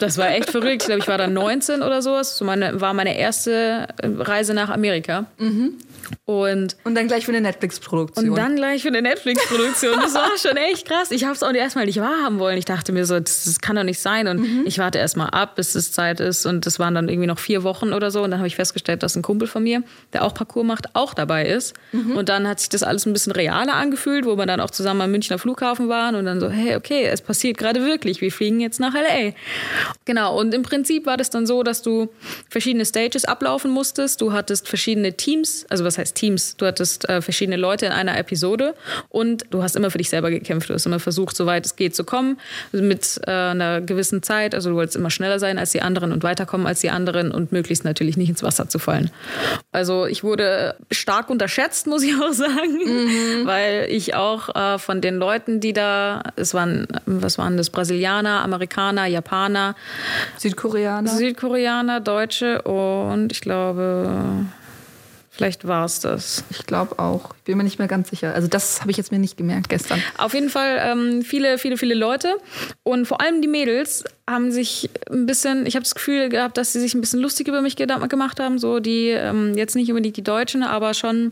Das war echt verrückt. Ich glaube, ich war da 19 oder sowas. So meine, war meine erste Reise nach Amerika. Mhm. Und, und dann gleich für eine Netflix-Produktion. Und dann gleich für eine Netflix-Produktion. Das war schon echt krass. Ich habe es auch erstmal nicht wahrhaben wollen. Ich dachte mir so, das, das kann doch nicht sein. Und mhm. ich warte erstmal ab, bis es Zeit ist. Und das waren dann irgendwie noch vier Wochen oder so. Und dann habe ich festgestellt, dass ein Kumpel von mir, der auch Parcours macht, auch dabei ist. Mhm. Und dann hat sich das alles ein bisschen realer angefühlt, wo wir dann auch zusammen am Münchner Flughafen waren. Und dann so, hey, okay, es passiert gerade wirklich. Wir fliegen jetzt nach L.A. Genau. Und im Prinzip war das dann so, dass du verschiedene Stages ablaufen musstest. Du hattest verschiedene Teams, also was heißt Teams. Du hattest äh, verschiedene Leute in einer Episode und du hast immer für dich selber gekämpft. Du hast immer versucht, soweit es geht zu kommen, mit äh, einer gewissen Zeit. Also du wolltest immer schneller sein als die anderen und weiterkommen als die anderen und möglichst natürlich nicht ins Wasser zu fallen. Also ich wurde stark unterschätzt, muss ich auch sagen, mhm. weil ich auch äh, von den Leuten, die da, es waren, was waren das, Brasilianer, Amerikaner, Japaner, Südkoreaner, Südkoreaner, Deutsche und ich glaube Vielleicht war es das. Ich glaube auch. Ich bin mir nicht mehr ganz sicher. Also das habe ich jetzt mir nicht gemerkt gestern. Auf jeden Fall ähm, viele, viele, viele Leute. Und vor allem die Mädels haben sich ein bisschen, ich habe das Gefühl gehabt, dass sie sich ein bisschen lustig über mich gemacht haben. So die, ähm, jetzt nicht unbedingt die Deutschen, aber schon,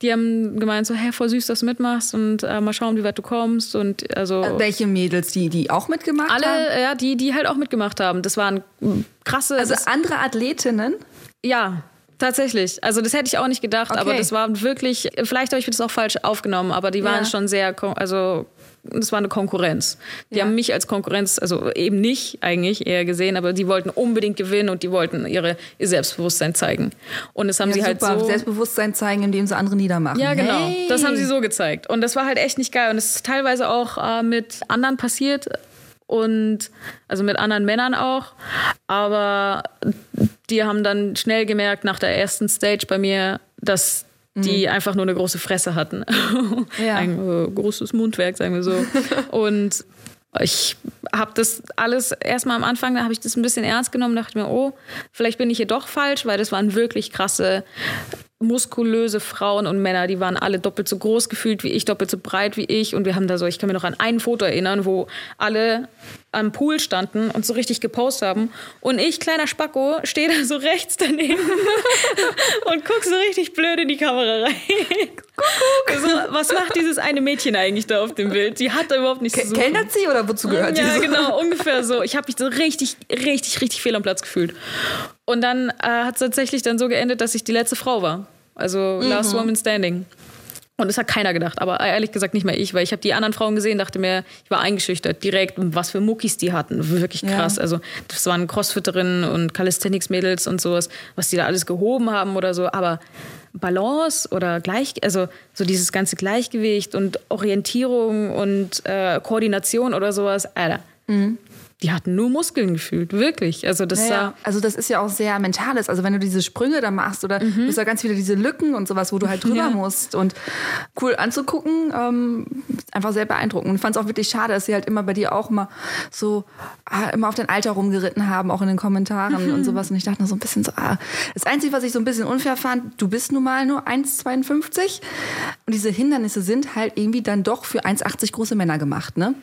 die haben gemeint so, hey, voll süß, dass du mitmachst und äh, mal schauen, wie weit du kommst. Und also. Äh, welche Mädels, die, die auch mitgemacht alle, haben? Alle, ja, die, die halt auch mitgemacht haben. Das waren krasse. Also andere Athletinnen? Ja, Tatsächlich. Also das hätte ich auch nicht gedacht, okay. aber das war wirklich, vielleicht habe ich das auch falsch aufgenommen, aber die waren ja. schon sehr, also das war eine Konkurrenz. Die ja. haben mich als Konkurrenz, also eben nicht eigentlich eher gesehen, aber die wollten unbedingt gewinnen und die wollten ihre, ihr Selbstbewusstsein zeigen. Und das haben ja, sie halt super. so. Selbstbewusstsein zeigen, indem sie andere niedermachen. Ja, genau. Hey. Das haben sie so gezeigt. Und das war halt echt nicht geil. Und es ist teilweise auch äh, mit anderen passiert und also mit anderen Männern auch. Aber die haben dann schnell gemerkt nach der ersten Stage bei mir, dass die mhm. einfach nur eine große Fresse hatten. Ja. <laughs> Ein äh, großes Mundwerk, sagen wir so. Und ich habe das alles erstmal am Anfang, da habe ich das ein bisschen ernst genommen, dachte mir, oh, vielleicht bin ich hier doch falsch, weil das waren wirklich krasse muskulöse Frauen und Männer, die waren alle doppelt so groß gefühlt wie ich, doppelt so breit wie ich. Und wir haben da so, ich kann mir noch an ein Foto erinnern, wo alle am Pool standen und so richtig gepostet haben. Und ich, kleiner Spacko, stehe da so rechts daneben <laughs> und guck so richtig blöd in die Kamera rein. Kuckuck. So, was macht dieses eine Mädchen eigentlich da auf dem Bild? Die hat da überhaupt nichts zu suchen. Kellnert sie oder wozu gehört ja, die? Ja, genau, ungefähr so. Ich habe mich so richtig, richtig, richtig fehl am Platz gefühlt. Und dann äh, hat es tatsächlich dann so geendet, dass ich die letzte Frau war. Also mhm. Last Woman Standing. Und das hat keiner gedacht, aber ehrlich gesagt nicht mehr ich, weil ich habe die anderen Frauen gesehen, dachte mir, ich war eingeschüchtert direkt, was für Muckis die hatten, wirklich krass. Ja. Also das waren Crossfitterinnen und Calisthenics-Mädels und sowas, was die da alles gehoben haben oder so, aber Balance oder gleich, also so dieses ganze Gleichgewicht und Orientierung und äh, Koordination oder sowas, Alter. Mhm die hatten nur Muskeln gefühlt, wirklich. Also das, ja, also das ist ja auch sehr mentales. Also wenn du diese Sprünge da machst oder mhm. du hast ja ganz viele diese Lücken und sowas, wo du halt drüber ja. musst und cool anzugucken. Ähm, einfach sehr beeindruckend. Und ich fand es auch wirklich schade, dass sie halt immer bei dir auch immer so, ah, immer auf dein Alter rumgeritten haben, auch in den Kommentaren und sowas. Und ich dachte nur so ein bisschen so, ah. Das Einzige, was ich so ein bisschen unfair fand, du bist nun mal nur 1,52 und diese Hindernisse sind halt irgendwie dann doch für 1,80 große Männer gemacht, ne?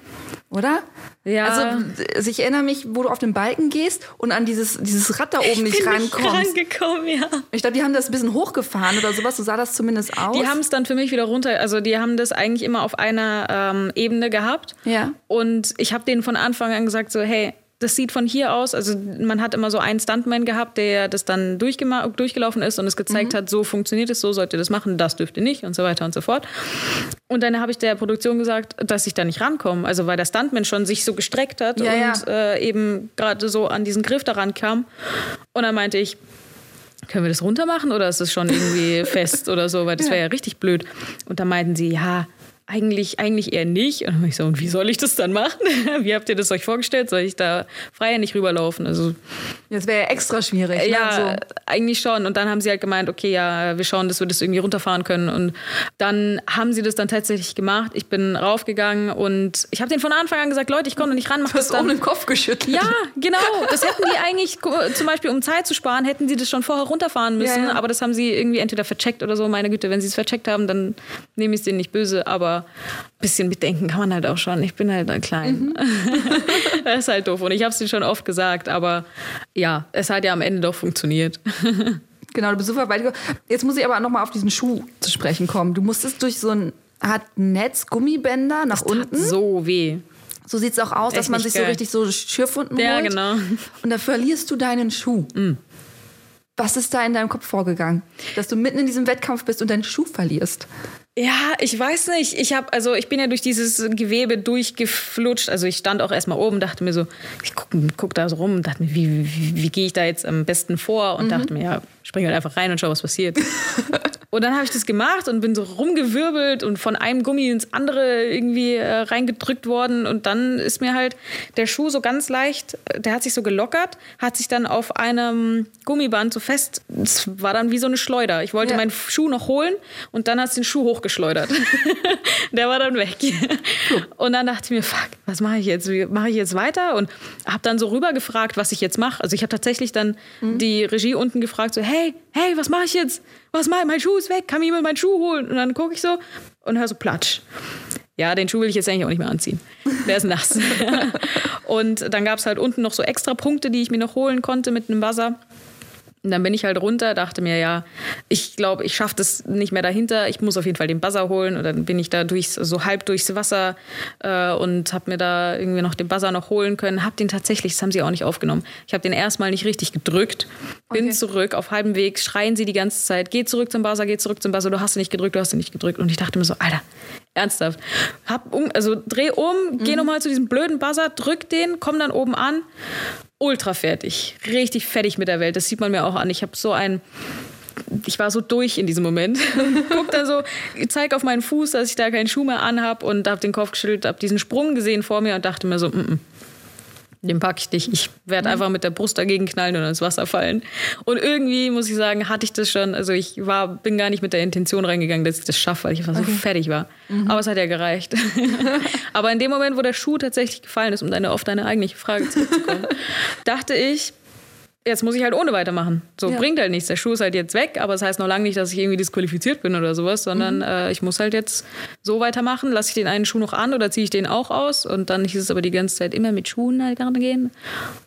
Oder? Ja. Also, ich erinnere mich, wo du auf den Balken gehst und an dieses, dieses Rad da oben nicht Bin rankommst. nicht rangekommen, ja. Ich glaube, die haben das ein bisschen hochgefahren oder sowas, so sah das zumindest aus. Die haben es dann für mich wieder runter, also die haben das eigentlich immer auf einer ähm, Ebene gehabt. Ja. Und ich habe denen von Anfang an gesagt, so, hey, das sieht von hier aus, also man hat immer so einen Stuntman gehabt, der das dann durchgelaufen ist und es gezeigt hat, so funktioniert es, so sollt ihr das machen, das dürft ihr nicht und so weiter und so fort. Und dann habe ich der Produktion gesagt, dass ich da nicht rankomme, also weil der Stuntman schon sich so gestreckt hat Ja, ja. und Äh, eben gerade so an diesen Griff daran kam. Und dann meinte ich, können wir das runter machen oder ist es schon irgendwie <laughs> fest oder so, weil das wäre ja richtig blöd. Und dann meinten sie, ja, eigentlich, eigentlich eher nicht. Und dann ich so, und wie soll ich das dann machen? <laughs> Wie habt ihr das euch vorgestellt? Soll ich da freier nicht rüberlaufen? Also Das wäre ja extra schwierig. ne? ja, So. eigentlich schon. Und dann haben sie halt gemeint, okay, ja, wir schauen, dass wir das irgendwie runterfahren können. Und dann haben sie das dann tatsächlich gemacht. Ich bin raufgegangen und ich habe denen von Anfang an gesagt, Leute, ich komme nicht ran, mach Du das hast um dann. den Kopf geschüttelt. Ja, genau. Das hätten die eigentlich, zum Beispiel um Zeit zu sparen, hätten sie das schon vorher runterfahren müssen. Ja, ja. Aber das haben sie irgendwie entweder vercheckt oder so. Meine Güte, wenn sie es vercheckt haben, dann nehme ich es denen nicht böse. Aber ein bisschen mitdenken kann man halt auch schon. Ich bin halt klein. <laughs> das ist halt doof. Und ich habe es denen schon oft gesagt. Aber ja, es hat ja am Ende doch funktioniert. <laughs> Genau, du bist super weit gekommen. Jetzt muss ich aber nochmal auf diesen Schuh zu sprechen kommen. Du musstest durch so ein Art Netz, Gummibänder nach unten. So weh. So sieht es auch aus, dass Echt man nicht sich so geil. richtig so Schürfwunden Ja, holt. genau. Und da verlierst du deinen Schuh. Was ist da in deinem Kopf vorgegangen? Dass du mitten in diesem Wettkampf bist und deinen Schuh verlierst. Ja, ich weiß nicht. Ich habe also ich bin ja durch dieses Gewebe durchgeflutscht. Also ich stand auch erstmal oben, dachte mir so, ich guck, guck da so rum und dachte mir, wie, wie, wie gehe ich da jetzt am besten vor? Und dachte mir, ja, spring halt einfach rein und schau, was passiert. <laughs> und dann habe ich das gemacht und bin so rumgewirbelt und von einem Gummi ins andere irgendwie äh, reingedrückt worden. Und dann ist mir halt der Schuh so ganz leicht, äh, der hat sich so gelockert, hat sich dann auf einem Gummiband so fest, es war dann wie so eine Schleuder. Ich wollte Ja. meinen Schuh noch holen und dann hat es den Schuh hochgeschleudert. <laughs> der war dann weg. Und dann dachte ich mir, fuck, was mache ich jetzt? Wie mache ich jetzt weiter? Und habe dann so rüber gefragt, was ich jetzt mache. Also ich habe tatsächlich dann die Regie unten gefragt, so, hey, hey, was mache ich jetzt? Was ich? Mein Schuh ist weg, kann mir jemand meinen Schuh holen? Und dann gucke ich so und höre so Platsch. Ja, den Schuh will ich jetzt eigentlich auch nicht mehr anziehen. Der ist nass. <laughs> und dann gab es halt unten noch so extra Punkte, die ich mir noch holen konnte mit einem Buzzer. Und dann bin ich halt runter, dachte mir, ja, ich glaube, ich schaffe das nicht mehr dahinter. Ich muss auf jeden Fall den Buzzer holen. Und dann bin ich da durchs, so halb durchs Wasser äh, und habe mir da irgendwie noch den Buzzer noch holen können. Hab den tatsächlich, das haben sie auch nicht aufgenommen. Ich habe den erstmal nicht richtig gedrückt. Bin Okay. zurück, auf halbem Weg, schreien sie die ganze Zeit, geh zurück zum Buzzer, geh zurück zum Buzzer, du hast ihn nicht gedrückt, du hast ihn nicht gedrückt. Und ich dachte mir so, Alter, ernsthaft. Hab um, also dreh um, geh nochmal zu diesem blöden Buzzer, drück den, komm dann oben an ultra fertig. Richtig fertig mit der Welt. Das sieht man mir auch an. Ich habe so ein. Ich war so durch in diesem Moment. <laughs> Guck dann so, zeig auf meinen Fuß, dass ich da keinen Schuh mehr anhab und habe den Kopf geschüttelt, habe diesen Sprung gesehen vor mir und dachte mir so, mm -mm, den pack ich nicht. Ich werde einfach mit der Brust dagegen knallen und ins Wasser fallen. Und irgendwie muss ich sagen, hatte ich das schon. Also ich war, bin gar nicht mit der Intention reingegangen, dass ich das schaffe, weil ich einfach so fertig war. Aber es hat ja gereicht. <laughs> Aber in dem Moment, wo der Schuh tatsächlich gefallen ist, um deine, auf deine eigentliche Frage zurückzukommen, <laughs> dachte ich, jetzt muss ich halt ohne weitermachen. So Ja. bringt halt nichts. Der Schuh ist halt jetzt weg, aber es das heißt noch lange nicht, dass ich irgendwie disqualifiziert bin oder sowas, sondern Mhm. äh, ich muss halt jetzt so weitermachen. Lasse ich den einen Schuh noch an oder ziehe ich den auch aus? Und dann hieß es aber die ganze Zeit immer mit Schuhen halt gehen.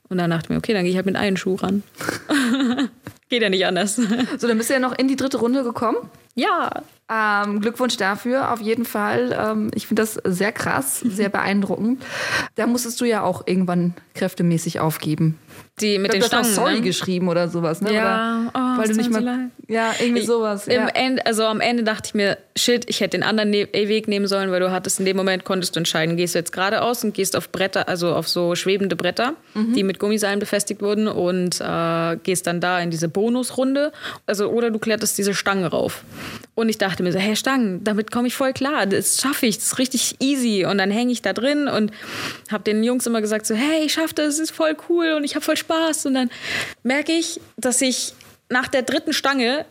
Und dann dachte ich mir, okay, dann gehe ich halt mit einem Schuh ran. <laughs> Geht ja nicht anders. So, dann bist du ja noch in die dritte Runde gekommen. ja, Ähm, Glückwunsch dafür, auf jeden Fall. Ähm, ich finde das sehr krass, sehr beeindruckend. Da musstest du ja auch irgendwann kräftemäßig aufgeben. Die mit Ich den glaub, du hast Stangen. Sorry ne? geschrieben oder sowas, ne? Ja, oder, oh, weil du nicht mal. Ja, irgendwie sowas. Im Ja. Ende, also am Ende dachte ich mir, shit, ich hätte den anderen ne Weg nehmen sollen, weil du hattest in dem Moment konntest du entscheiden, gehst du jetzt geradeaus und gehst auf Bretter, also auf so schwebende Bretter, Mhm. die mit Gummiseilen befestigt wurden und äh, gehst dann da in diese Bonusrunde, also oder du kletterst diese Stange rauf. Und ich dachte mir so, hey Stangen, damit komme ich voll klar, das schaffe ich, das ist richtig easy und dann hänge ich da drin und habe den Jungs immer gesagt so, hey, ich schaffe das, es ist voll cool und ich habe voll Spaß. Und dann merke ich, dass ich nach der dritten Stange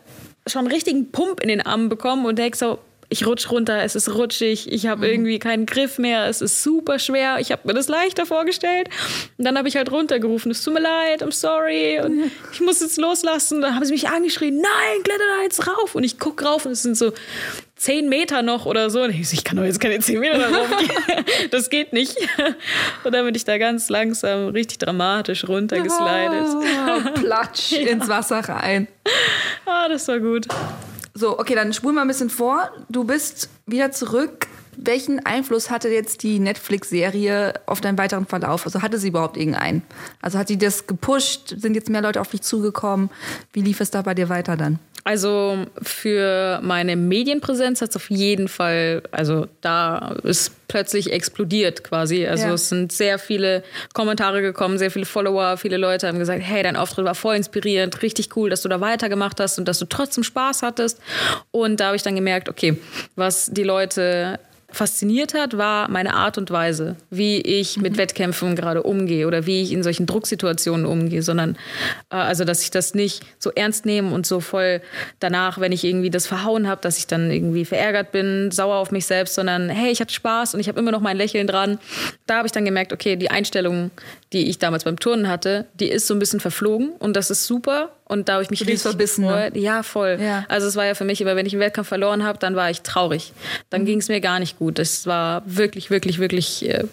schon einen richtigen Pump in den Armen bekomme und denke so, ich rutsch runter, es ist rutschig, ich habe irgendwie keinen Griff mehr, es ist super schwer, ich habe mir das leichter vorgestellt. Und dann habe ich halt runtergerufen, es tut mir leid, I'm sorry und ich muss jetzt loslassen. Dann haben sie mich angeschrien, nein, kletter da jetzt rauf. Und ich gucke rauf und es sind so zehn Meter noch oder so. Und ich so, ich kann doch jetzt keine zehn Meter rauf gehen. <laughs> Das geht nicht. Und dann bin ich da ganz langsam, richtig dramatisch runtergeslidet. Oh, platsch <laughs> ins Wasser rein. Ah, das war gut. So, okay, dann spulen wir ein bisschen vor. Du bist wieder zurück. Welchen Einfluss hatte jetzt die Netflix-Serie auf deinen weiteren Verlauf? Also hatte sie überhaupt irgendeinen? Also hat sie das gepusht? Sind jetzt mehr Leute auf dich zugekommen? Wie lief es da bei dir weiter dann? Also für meine Medienpräsenz hat es auf jeden Fall, also da ist plötzlich explodiert quasi. Also Ja. es sind sehr viele Kommentare gekommen, sehr viele Follower, viele Leute haben gesagt, hey, dein Auftritt war voll inspirierend, richtig cool, dass du da weitergemacht hast und dass du trotzdem Spaß hattest. Und da habe ich dann gemerkt, okay, was die Leute fasziniert hat, war meine Art und Weise, wie ich mit Wettkämpfen gerade umgehe oder wie ich in solchen Drucksituationen umgehe, sondern äh, also, dass ich das nicht so ernst nehme und so voll danach, wenn ich irgendwie das verhauen habe, dass ich dann irgendwie verärgert bin, sauer auf mich selbst, sondern hey, ich hatte Spaß und ich habe immer noch mein Lächeln dran. Da habe ich dann gemerkt, okay, die Einstellung, die ich damals beim Turnen hatte, die ist so ein bisschen verflogen und das ist super und da habe ich mich richtig Verbissene. gefreut. Ja, voll. Ja. Also es war ja für mich immer, wenn ich einen Wettkampf verloren habe, dann war ich traurig. Dann Mhm. ging es mir gar nicht gut. Es war wirklich, wirklich, wirklich äh,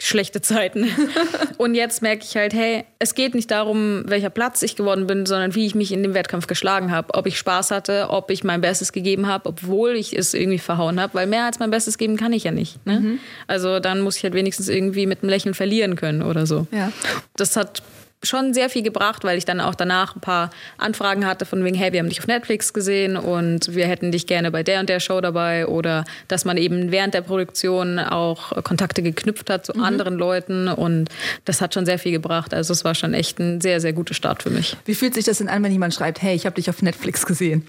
schlechte Zeiten. <laughs> Und jetzt merke ich halt, hey, es geht nicht darum, welcher Platz ich geworden bin, sondern wie ich mich in dem Wettkampf geschlagen habe. Ob ich Spaß hatte, ob ich mein Bestes gegeben habe, obwohl ich es irgendwie verhauen habe. Weil mehr als mein Bestes geben kann ich ja nicht. Ne? Mhm. Also dann muss ich halt wenigstens irgendwie mit einem Lächeln verlieren können oder so. Ja. Das hat schon sehr viel gebracht, weil ich dann auch danach ein paar Anfragen hatte von wegen, hey, wir haben dich auf Netflix gesehen und wir hätten dich gerne bei der und der Show dabei oder dass man eben während der Produktion auch Kontakte geknüpft hat zu anderen Leuten und das hat schon sehr viel gebracht. Also es war schon echt ein sehr, sehr guter Start für mich. Wie fühlt sich das denn an, wenn jemand schreibt, hey, ich habe dich auf Netflix gesehen?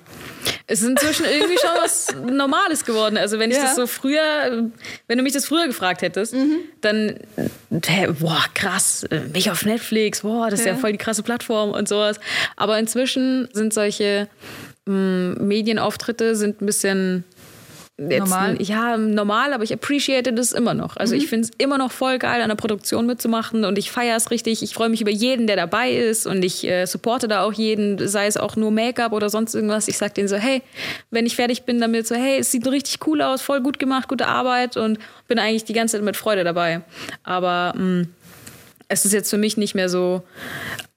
Es ist inzwischen irgendwie schon was <laughs> Normales geworden. Also wenn ich Ja. das so früher, wenn du mich das früher gefragt hättest, dann, hä, boah, krass, äh, mich auf Netflix, boah, das ist ja. Voll die krasse Plattform und sowas. Aber inzwischen sind solche mh, Medienauftritte sind ein bisschen jetzt, Normal? Ja, normal, aber ich appreciate das immer noch. Also ich finde es immer noch voll geil, an der Produktion mitzumachen und ich feiere es richtig. Ich freue mich über jeden, der dabei ist und ich äh, supporte da auch jeden, sei es auch nur Make-up oder sonst irgendwas. Ich sag denen so, hey, wenn ich fertig bin damit, so, hey, es sieht richtig cool aus, voll gut gemacht, gute Arbeit und bin eigentlich die ganze Zeit mit Freude dabei. Aber mh, es ist jetzt für mich nicht mehr so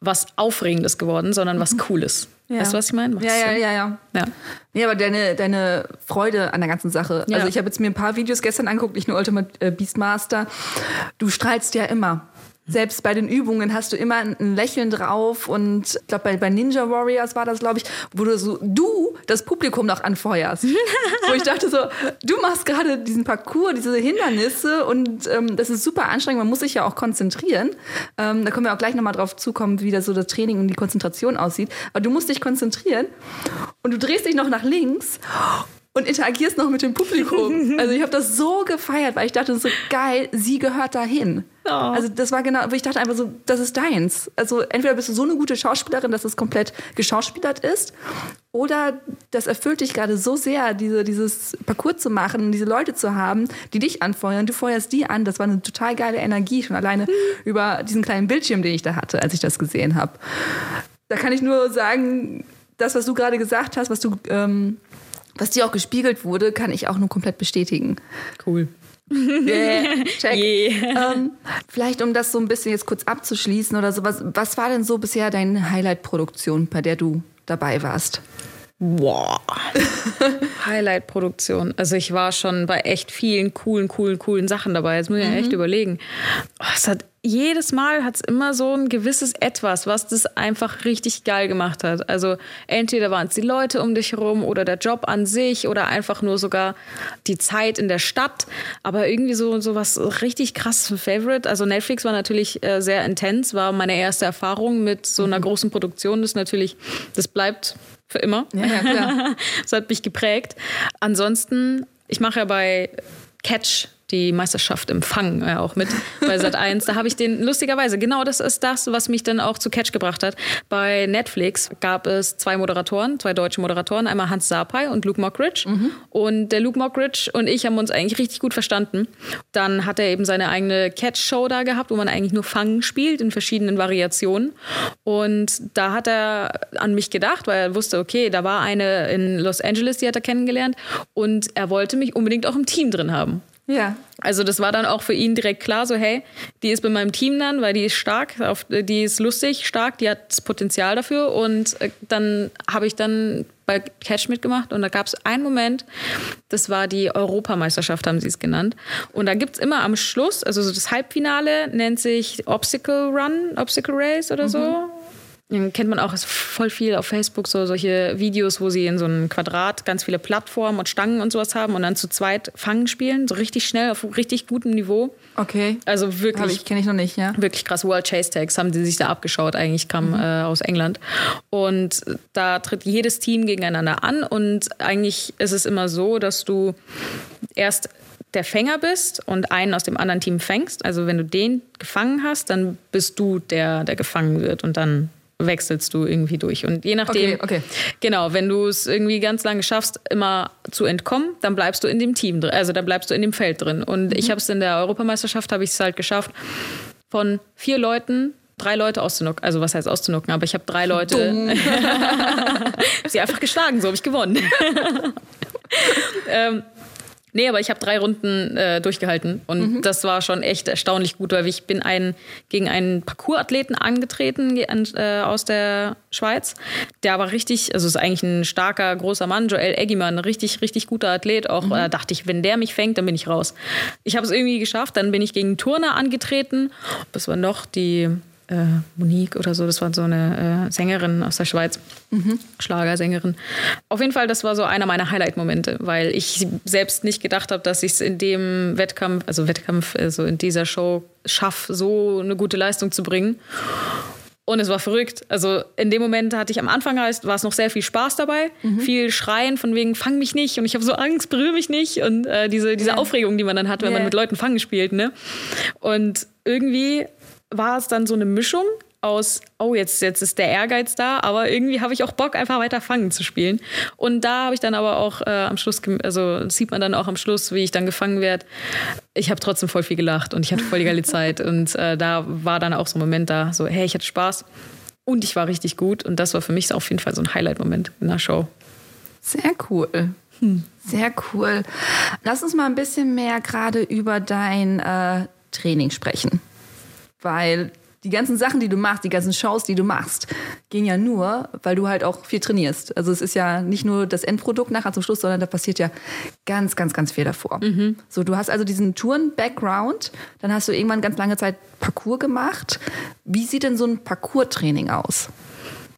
was Aufregendes geworden, sondern was Cooles. Ja. Weißt du, was ich meine? Ja, ja, ja, ja. ja. Nee, aber deine, deine Freude an der ganzen Sache. Ja. Also ich habe jetzt mir ein paar Videos gestern angeguckt, nicht nur Ultimate äh, Beastmaster. Du strahlst ja immer. Selbst bei den Übungen hast du immer ein ein Lächeln drauf und ich glaube bei, bei Ninja Warriors war das, glaube ich, wo du so du das Publikum noch anfeuerst. <laughs> wo ich dachte so, du machst gerade diesen Parcours, diese Hindernisse und ähm, das ist super anstrengend. Man muss sich ja auch konzentrieren. Ähm, da können wir auch gleich nochmal drauf zukommen, wie das so das Training und die Konzentration aussieht. Aber du musst dich konzentrieren und du drehst dich noch nach links und interagierst noch mit dem Publikum. <laughs> Also ich habe das so gefeiert, weil ich dachte so geil, sie gehört dahin. Also das war genau, wo ich dachte einfach so, das ist deins. Also entweder bist du so eine gute Schauspielerin, dass es komplett geschauspielert ist, oder das erfüllt dich gerade so sehr, diese, dieses Parcours zu machen, diese Leute zu haben, die dich anfeuern. Du feuerst die an. Das war eine total geile Energie schon alleine über diesen kleinen Bildschirm, den ich da hatte, als ich das gesehen habe. Da kann ich nur sagen, das, was du gerade gesagt hast, was du ähm, was dir auch gespiegelt wurde, kann ich auch nur komplett bestätigen. Cool. <laughs> Yeah, check. <laughs> Yeah. Ähm, vielleicht um das so ein bisschen jetzt kurz abzuschließen oder so, was, was war denn so bisher deine Highlight-Produktion, bei der du dabei warst? Boah. <laughs> Highlight-Produktion. Also ich war schon bei echt vielen coolen, coolen, coolen Sachen dabei. Jetzt muss ich ja echt überlegen. Oh, es hat jedes Mal hat es immer so ein gewisses Etwas, was das einfach richtig geil gemacht hat. Also entweder waren es die Leute um dich herum oder der Job an sich oder einfach nur sogar die Zeit in der Stadt. Aber irgendwie so, so was richtig krasses für Favorite. Also Netflix war natürlich äh, sehr intens, war meine erste Erfahrung mit so einer großen Produktion. Das ist natürlich, das bleibt für immer. Ja, ja, klar. <laughs> das hat mich geprägt. Ansonsten, ich mache ja bei Catch die Meisterschaft im Fang äh, auch mit bei Sat 1. Da habe ich den, lustigerweise, genau das ist das, was mich dann auch zu Catch gebracht hat. Bei Netflix gab es zwei Moderatoren, zwei deutsche Moderatoren, einmal Hans Sapai und Luke Mockridge. Mhm. Und der Luke Mockridge und ich haben uns eigentlich richtig gut verstanden. Dann hat er eben seine eigene Catch-Show da gehabt, wo man eigentlich nur Fang spielt in verschiedenen Variationen. Und da hat er an mich gedacht, weil er wusste, okay, da war eine in Los Angeles, die hat er kennengelernt. Und er wollte mich unbedingt auch im Team drin haben. Ja. Also das war dann auch für ihn direkt klar, so hey, die ist bei meinem Team dann, weil die ist stark, die ist lustig, stark, die hat das Potenzial dafür. Und äh, dann habe ich dann bei Catch mitgemacht und da gab es einen Moment, das war die Europameisterschaft, haben sie es genannt. Und da gibt es immer am Schluss, also so das Halbfinale nennt sich Obstacle Run, Obstacle Race oder so. Mhm kennt man auch voll viel auf Facebook, so solche Videos, wo sie in so einem Quadrat ganz viele Plattformen und Stangen und sowas haben und dann zu zweit Fangen spielen, so richtig schnell auf richtig gutem Niveau. Okay. Also wirklich. ich kenne ich noch nicht, ja. Wirklich krass. World Chase Tags haben die sich da abgeschaut, eigentlich kam mhm. äh, aus England. Und da tritt jedes Team gegeneinander an und eigentlich ist es immer so, dass du erst der Fänger bist und einen aus dem anderen Team fängst. Also wenn du den gefangen hast, dann bist du der, der gefangen wird und dann wechselst du irgendwie durch. Und je nachdem, okay, okay. genau, wenn du es irgendwie ganz lange schaffst, immer zu entkommen, dann bleibst du in dem Team drin, also dann bleibst du in dem Feld drin. Und mhm. ich habe es in der Europameisterschaft, habe ich es halt geschafft, von vier Leuten drei Leute auszunucken. Also was heißt auszunucken, aber ich habe drei Leute <laughs> sie einfach geschlagen, so habe ich gewonnen. <laughs> ähm, Nee, aber ich habe drei Runden äh, durchgehalten und mhm. das war schon echt erstaunlich gut, weil ich bin ein, gegen einen Parkourathleten angetreten äh, aus der Schweiz. Der war richtig, also ist eigentlich ein starker, großer Mann, Joel Eggimann, richtig, richtig guter Athlet. Auch mhm. äh, dachte ich, wenn der mich fängt, dann bin ich raus. Ich habe es irgendwie geschafft, dann bin ich gegen Turner angetreten. Das war noch die äh, Monique oder so, das war so eine äh, Sängerin aus der Schweiz, mhm. Schlagersängerin. Auf jeden Fall, das war so einer meiner Highlight-Momente, weil ich selbst nicht gedacht habe, dass ich es in dem Wettkampf, also Wettkampf, also in dieser Show schaffe, so eine gute Leistung zu bringen. Und es war verrückt. Also in dem Moment hatte ich am Anfang war es noch sehr viel Spaß dabei, mhm. viel Schreien von wegen fang mich nicht und ich habe so Angst, berühre mich nicht und äh, diese, diese yeah. Aufregung, die man dann hat, wenn yeah. man mit Leuten fangen spielt, ne? Und irgendwie war es dann so eine Mischung aus, oh, jetzt, jetzt ist der Ehrgeiz da, aber irgendwie habe ich auch Bock, einfach weiter fangen zu spielen. Und da habe ich dann aber auch äh, am Schluss, also sieht man dann auch am Schluss, wie ich dann gefangen werde. Ich habe trotzdem voll viel gelacht und ich hatte voll die geile Zeit. <laughs> Und äh, da war dann auch so ein Moment da, so, hey, ich hatte Spaß und ich war richtig gut. Und das war für mich auf jeden Fall so ein Highlight-Moment in der Show. Sehr cool. Hm. Sehr cool. Lass uns mal ein bisschen mehr gerade über dein äh, Training sprechen weil die ganzen Sachen, die du machst, die ganzen Shows, die du machst, gehen ja nur, weil du halt auch viel trainierst. Also es ist ja nicht nur das Endprodukt nachher zum Schluss, sondern da passiert ja ganz, ganz, ganz viel davor. Mhm. So, du hast also diesen Touren-Background, dann hast du irgendwann ganz lange Zeit Parcours gemacht. Wie sieht denn so ein Parcours-Training aus?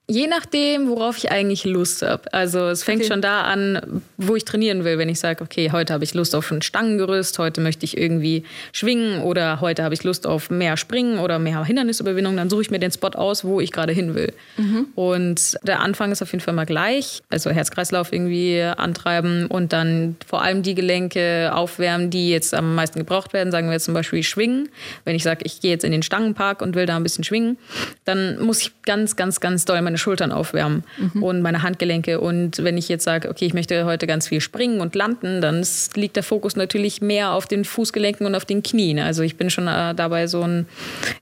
Je nachdem, worauf ich eigentlich Lust habe. Also es fängt okay. schon da an, wo ich trainieren will. Wenn ich sage, okay, heute habe ich Lust auf ein Stangengerüst, heute möchte ich irgendwie schwingen oder heute habe ich Lust auf mehr Springen oder mehr Hindernisüberwindung, dann suche ich mir den Spot aus, wo ich gerade hin will. Mhm. Und der Anfang ist auf jeden Fall mal gleich. Also Herzkreislauf irgendwie antreiben und dann vor allem die Gelenke aufwärmen, die jetzt am meisten gebraucht werden. Sagen wir jetzt zum Beispiel schwingen. Wenn ich sage, ich gehe jetzt in den Stangenpark und will da ein bisschen schwingen, dann muss ich ganz, ganz, ganz doll meine meine Schultern aufwärmen mhm. und meine Handgelenke. Und wenn ich jetzt sage, okay, ich möchte heute ganz viel springen und landen, dann liegt der Fokus natürlich mehr auf den Fußgelenken und auf den Knien. Also ich bin schon äh, dabei so ein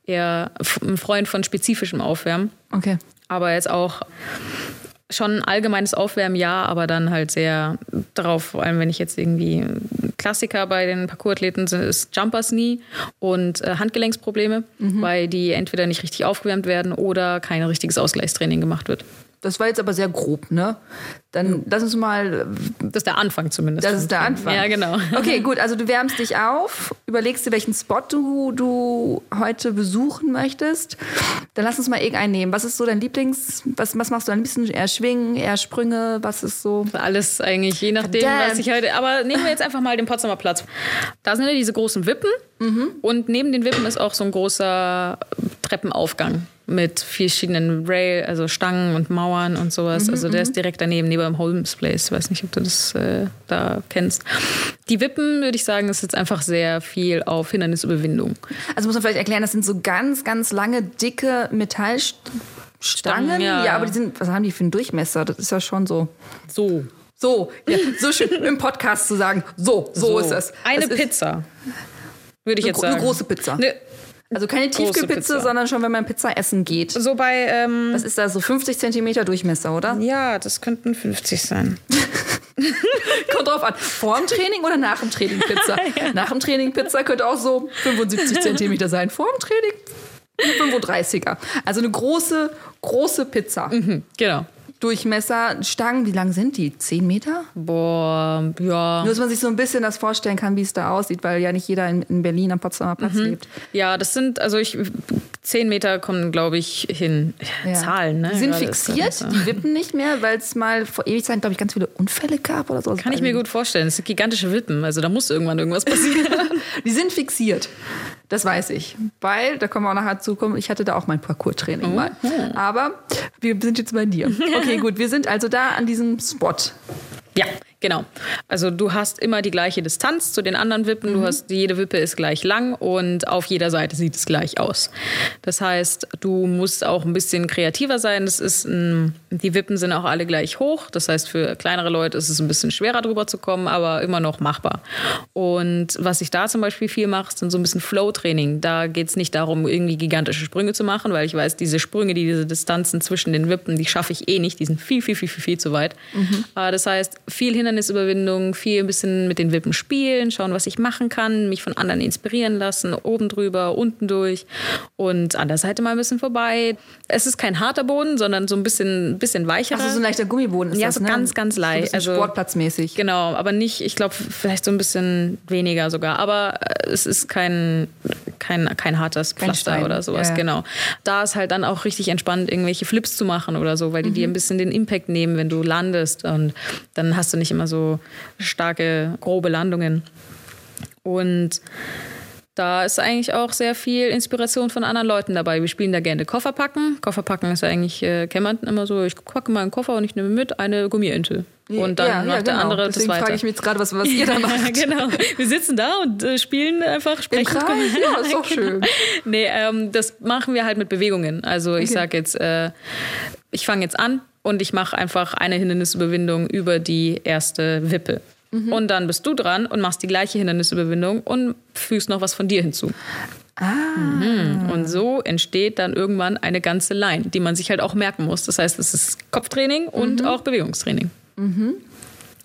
eher ein Freund von spezifischem Aufwärmen. Okay. Aber jetzt auch schon allgemeines Aufwärmen, ja, aber dann halt sehr darauf, vor allem wenn ich jetzt irgendwie Klassiker bei den Parkour-Athleten ist Jumpers Knee und äh, Handgelenksprobleme, mhm. weil die entweder nicht richtig aufgewärmt werden oder kein richtiges Ausgleichstraining gemacht wird. Das war jetzt aber sehr grob, ne? Dann lass uns mal. Das ist der Anfang zumindest. Das ist der Anfang. Ja, genau. <laughs> Okay, gut. Also du wärmst dich auf, überlegst dir, welchen Spot du, du heute besuchen möchtest. Dann lass uns mal irgendeinen nehmen. Was ist so dein Lieblings? Was, was machst du am liebsten? Eher Schwingen, eher Sprünge? Was ist so? Alles eigentlich, je nachdem, Verdammt. was ich heute. Aber nehmen wir jetzt einfach mal den Potsdamer Platz. Da sind ja diese großen Wippen. Mhm. Und neben den Wippen ist auch so ein großer Treppenaufgang mit verschiedenen Rail, also Stangen und Mauern und sowas. also der ist direkt daneben, neben dem Holmes Place. Ich weiß nicht, ob du das äh, da kennst. Die Wippen, würde ich sagen, ist jetzt einfach sehr viel auf Hindernisüberwindung. Also muss man vielleicht erklären, das sind so ganz, ganz lange, dicke Metallstangen. Stangen, ja. ja, aber die sind, was haben die für einen Durchmesser? Das ist ja schon so. So. So, ja, so schön <laughs> im Podcast zu sagen, so, so, ist es. Eine es Pizza. Würde ich eine, jetzt gro- eine sagen. große Pizza. Ne, Also keine Tiefkühlpizza, Pizza. sondern schon, wenn man Pizza essen geht. so bei, ähm, Was ist da, so 50 Zentimeter Durchmesser, oder? ja, das könnten 50 sein. <laughs> Kommt drauf an. Vor dem Training oder nach dem Training Pizza? <laughs> Nach dem Training Pizza könnte auch so 75 Zentimeter sein. Vor dem Training eine 35er. Also eine große, große Pizza. Genau. Durchmesser, Stangen, wie lang sind die? 10 Meter? Boah, ja. Nur, dass man sich so ein bisschen das vorstellen kann, wie es da aussieht, weil ja nicht jeder in, in Berlin am Potsdamer Platz lebt. Ja, das sind, also ich, 10 Meter kommen, glaube ich, hin. Ja. Zahlen, ne? Die sind fixiert, so. die wippen nicht mehr, weil es mal vor Ewigkeiten, glaube ich, ganz viele Unfälle gab oder so. Kann ich mir gut vorstellen. Das sind gigantische Wippen. Also da muss irgendwann irgendwas passieren. <laughs> Die sind fixiert. Das weiß ich. Weil, da kommen wir auch nachher zu kommen, ich hatte da auch mein Parcours-Training mal. Aber wir sind jetzt bei dir. <laughs> Okay, gut. Wir sind also da an diesem Spot. ja, genau. Also du hast immer die gleiche Distanz zu den anderen Wippen. Du hast, jede Wippe ist gleich lang und auf jeder Seite sieht es gleich aus. Das heißt, du musst auch ein bisschen kreativer sein. Das ist ein, die Wippen sind auch alle gleich hoch. Das heißt, für kleinere Leute ist es ein bisschen schwerer drüber zu kommen, aber immer noch machbar. Und was ich da zum Beispiel viel mache, sind so ein bisschen Flow-Training. Da geht es nicht darum, irgendwie gigantische Sprünge zu machen, weil ich weiß, diese Sprünge, die diese Distanzen zwischen den Wippen, die schaffe ich eh nicht. Die sind viel, viel, viel, viel, viel zu weit. Äh, Das heißt, viel Hindernisüberwindung, viel ein bisschen mit den Wippen spielen, schauen, was ich machen kann, mich von anderen inspirieren lassen, oben drüber, unten durch und an der Seite mal ein bisschen vorbei. Es ist kein harter Boden, sondern so ein bisschen, bisschen weicherer. Also so ein leichter Gummiboden ist Ja, das, so ne? ganz, ganz So leicht. bisschen Also- sportplatzmäßig. Genau, aber nicht, ich glaube, vielleicht so ein bisschen weniger sogar. Aber es ist kein, kein, kein hartes Kein Pflaster Stein, oder sowas, ja, ja. genau. Da ist halt dann auch richtig entspannt, irgendwelche Flips zu machen oder so, weil die Mhm. dir ein bisschen den Impact nehmen, wenn du landest. Und dann hast du nicht immer so starke, grobe Landungen. Und da ist eigentlich auch sehr viel Inspiration von anderen Leuten dabei. Wir spielen da gerne Kofferpacken. Kofferpacken ist ja eigentlich, äh, kennt man immer so, ich packe meinen Koffer und ich nehme mit eine Gummiente. Und dann ja, macht ja, der genau. andere Deswegen das weiter. frage ich mich jetzt gerade, was, was ihr da <laughs> macht. <laughs> genau. Wir sitzen da und äh, spielen einfach Im sprechen. Kreis? <laughs> Ja, ist doch schön. Nee, ähm, das machen wir halt mit Bewegungen. Also ich Okay. sage jetzt, äh, ich fange jetzt an und ich mache einfach eine Hindernisüberwindung über die erste Wippe. Mhm. Und dann bist du dran und machst die gleiche Hindernisüberwindung und fügst noch was von dir hinzu. Mhm. Und so entsteht dann irgendwann eine ganze Line, die man sich halt auch merken muss. Das heißt, es ist Kopftraining und auch Bewegungstraining.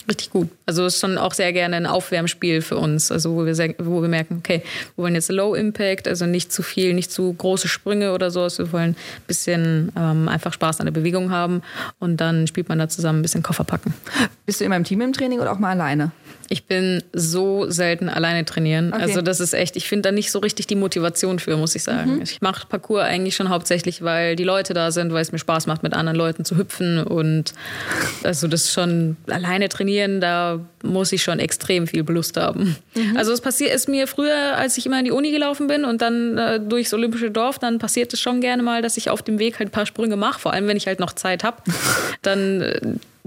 Richtig gut. Also ist schon auch sehr gerne ein Aufwärmspiel für uns, also wo wir, sehr, wo wir merken, okay, wir wollen jetzt Low Impact, also nicht zu viel, nicht zu große Sprünge oder sowas. Wir wollen ein bisschen ähm, einfach Spaß an der Bewegung haben und dann spielt man da zusammen ein bisschen Koffer packen. Bist du immer im Team im Training oder auch mal alleine? Ich bin so selten alleine trainieren. Okay. Also das ist echt, ich finde da nicht so richtig die Motivation für, muss ich sagen. Ich mache Parcours eigentlich schon hauptsächlich, weil die Leute da sind, weil es mir Spaß macht, mit anderen Leuten zu hüpfen. Und also das schon alleine trainieren, da muss ich schon extrem viel Lust haben. Also es passiert ist mir früher, als ich immer in die Uni gelaufen bin und dann äh, durchs Olympische Dorf, dann passiert es schon gerne mal, dass ich auf dem Weg halt ein paar Sprünge mache, vor allem wenn ich halt noch Zeit habe. <laughs> Dann äh,